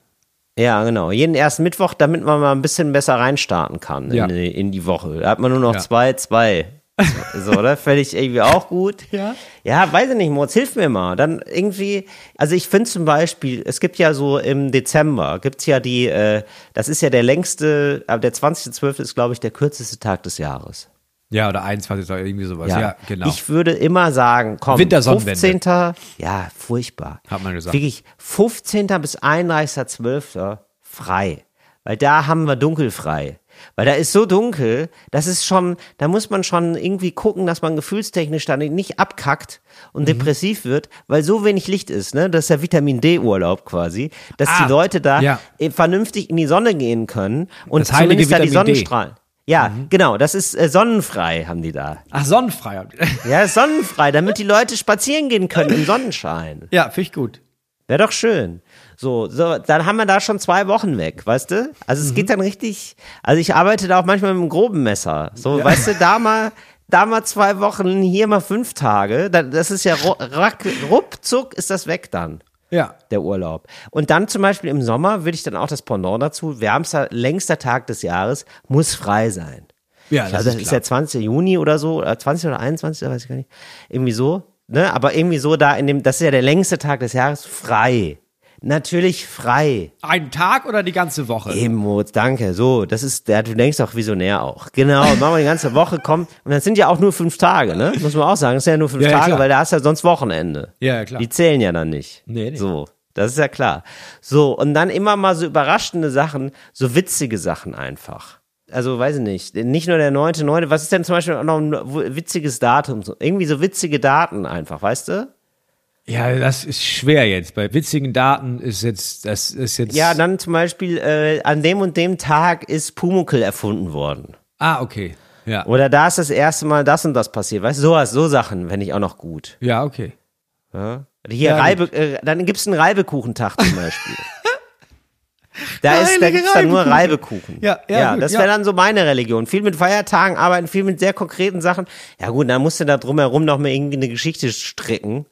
Ja, genau. Jeden ersten Mittwoch, damit man mal ein bisschen besser reinstarten kann Ja. in, die, in die Woche. Da hat man nur noch Ja. zwei, zwei. *laughs* So, oder? Fände ich irgendwie auch gut. Ja. Ja, weiß ich nicht, Moritz, hilf mir mal. Dann irgendwie, also ich finde zum Beispiel, es gibt ja so im Dezember, gibt's ja die, äh, das ist ja der längste, aber der 20.12. ist, glaube ich, der kürzeste Tag des Jahres. Ja, oder 21 oder irgendwie sowas. Ja, genau. Ich würde immer sagen, komm, Wintersonnenwende. 15. Ja, furchtbar. Hat man gesagt. Wirklich 15. bis 31.12. frei. Weil da haben wir dunkelfrei. Weil da ist so dunkel, das ist schon, da muss man schon irgendwie gucken, dass man gefühlstechnisch dann nicht abkackt und Mhm. depressiv wird, weil so wenig Licht ist, ne? Das ist ja Vitamin D-Urlaub quasi, dass Ah, die Leute da ja. vernünftig in die Sonne gehen können und Das zumindest da die Vitamin D. Ja, Mhm. genau, das ist äh, sonnenfrei, haben die da. Ach, sonnenfrei. *laughs* Ja, sonnenfrei, damit die Leute spazieren gehen können im Sonnenschein. ja, finde ich gut. Wäre doch schön. So, so, dann haben wir da schon zwei Wochen weg, weißt du? Also es geht dann richtig, also ich arbeite da auch manchmal mit einem groben Messer. So, weißt du, da mal, da mal zwei Wochen, hier mal fünf Tage, da- das ist ja ruckzuck ist das weg dann Ja. der Urlaub. Und dann zum Beispiel im Sommer würde ich dann auch das Pendant dazu, wärmster, längster Tag des Jahres, muss frei sein. Ja, das glaube, das ist der 20. Juni oder so, oder 20 oder 21, weiß ich gar nicht. Irgendwie so, ne? Aber irgendwie so da in dem, das ist ja der längste Tag des Jahres, frei. Natürlich frei. Einen Tag oder die ganze Woche? Eben, Moritz, danke. So, das ist, der, du denkst auch visionär auch. Genau, *laughs* machen wir die ganze Woche, komm. Und das sind ja auch nur fünf Tage, ne? Muss man auch sagen. Das sind ja nur fünf Ja, ja, Tage, klar. weil da hast du ja sonst Wochenende. Ja, ja, klar. Die zählen ja dann nicht. Nee, nee. So. Das ist ja klar. So, und dann immer mal so überraschende Sachen, so witzige Sachen einfach. also weiß ich nicht, nicht nur der neunte, neunte, was ist denn zum Beispiel auch noch ein witziges Datum? Irgendwie so witzige Daten einfach, weißt du? Ja, das ist schwer jetzt. Bei witzigen Daten ist jetzt, das ist jetzt. Ja, dann zum Beispiel, äh, an dem und dem Tag ist Pumuckl erfunden worden. Ah, okay. Ja. Oder da ist das erste Mal das und das passiert. Weißt du, sowas, so Sachen fände ich auch noch gut. Ja, okay. Ja? Hier Ja, Reibe, äh, dann gibt's einen Reibekuchentag zum Beispiel. *laughs* Da, ist, da gibt's dann nur Reibekuchen. Ja, ja, ja gut, das ja. wäre dann so meine Religion. Viel mit Feiertagen arbeiten, viel mit sehr konkreten Sachen. Ja gut, dann musst du da drumherum noch mal irgendwie eine Geschichte stricken.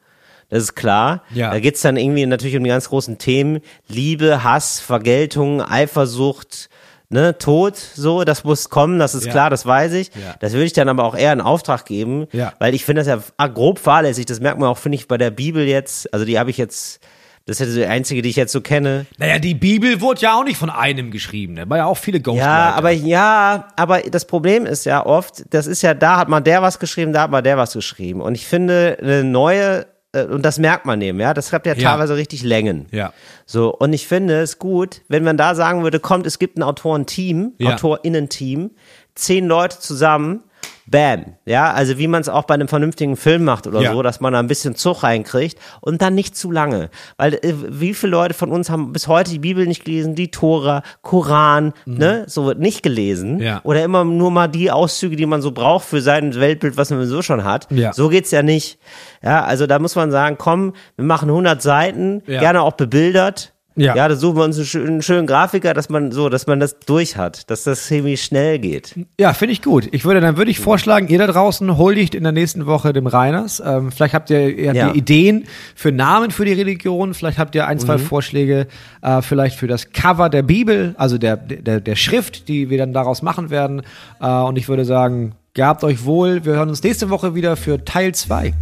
Das ist klar. Ja. Da geht's dann irgendwie natürlich um die ganz großen Themen. Liebe, Hass, Vergeltung, Eifersucht, ne, Tod, so, das muss kommen, das ist Ja. klar, das weiß ich. Ja. Das würde ich dann aber auch eher in Auftrag geben, Ja. weil ich finde das ja grob fahrlässig. Das merkt man auch, finde ich, bei der Bibel jetzt. Also die habe ich jetzt, das ist ja die einzige, die ich jetzt so kenne. Naja, die Bibel wurde ja auch nicht von einem geschrieben. Da war ja auch viele Ghostwriter. Ja, aber ja, aber das Problem ist ja oft, das ist ja, da hat mal der was geschrieben, da hat mal der was geschrieben. Und ich finde, eine neue, äh, und das merkt man eben, ja, das hat ja, Ja. teilweise richtig Längen. Ja. So, und ich finde es gut, wenn man da sagen würde, kommt, es gibt ein Autorenteam, Ja. AutorInnen-Team, zehn Leute zusammen, bam, ja, also wie man es auch bei einem vernünftigen Film macht oder Ja. so, dass man da ein bisschen Zug reinkriegt und dann nicht zu lange. Weil äh, wie viele Leute von uns haben bis heute die Bibel nicht gelesen, die Tora, Koran, ne, so nicht gelesen Mhm. Ja. oder immer nur mal die Auszüge, die man so braucht für sein Weltbild, was man so schon hat. Ja. So geht's ja nicht. Ja, also da muss man sagen, komm, wir machen 100 Seiten, gerne auch bebildert. Ja. ja, da suchen wir uns einen schönen, schönen Grafiker, dass man so, dass man das durch hat, dass das ziemlich schnell geht. Ja, finde ich gut. Ich würde, dann würde ich vorschlagen, ihr da draußen huldigt in der nächsten Woche dem Reiners. Ähm, vielleicht habt ihr, ihr, habt Ja. ihr Ideen für Namen für die Religion. Vielleicht habt ihr ein, Mhm. zwei Vorschläge, äh, vielleicht für das Cover der Bibel, also der, der, der Schrift, die wir dann daraus machen werden. Äh, und ich würde sagen, gehabt euch wohl. Wir hören uns nächste Woche wieder für Teil 2.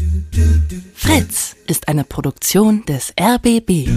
Fritz ist eine Produktion des RBB.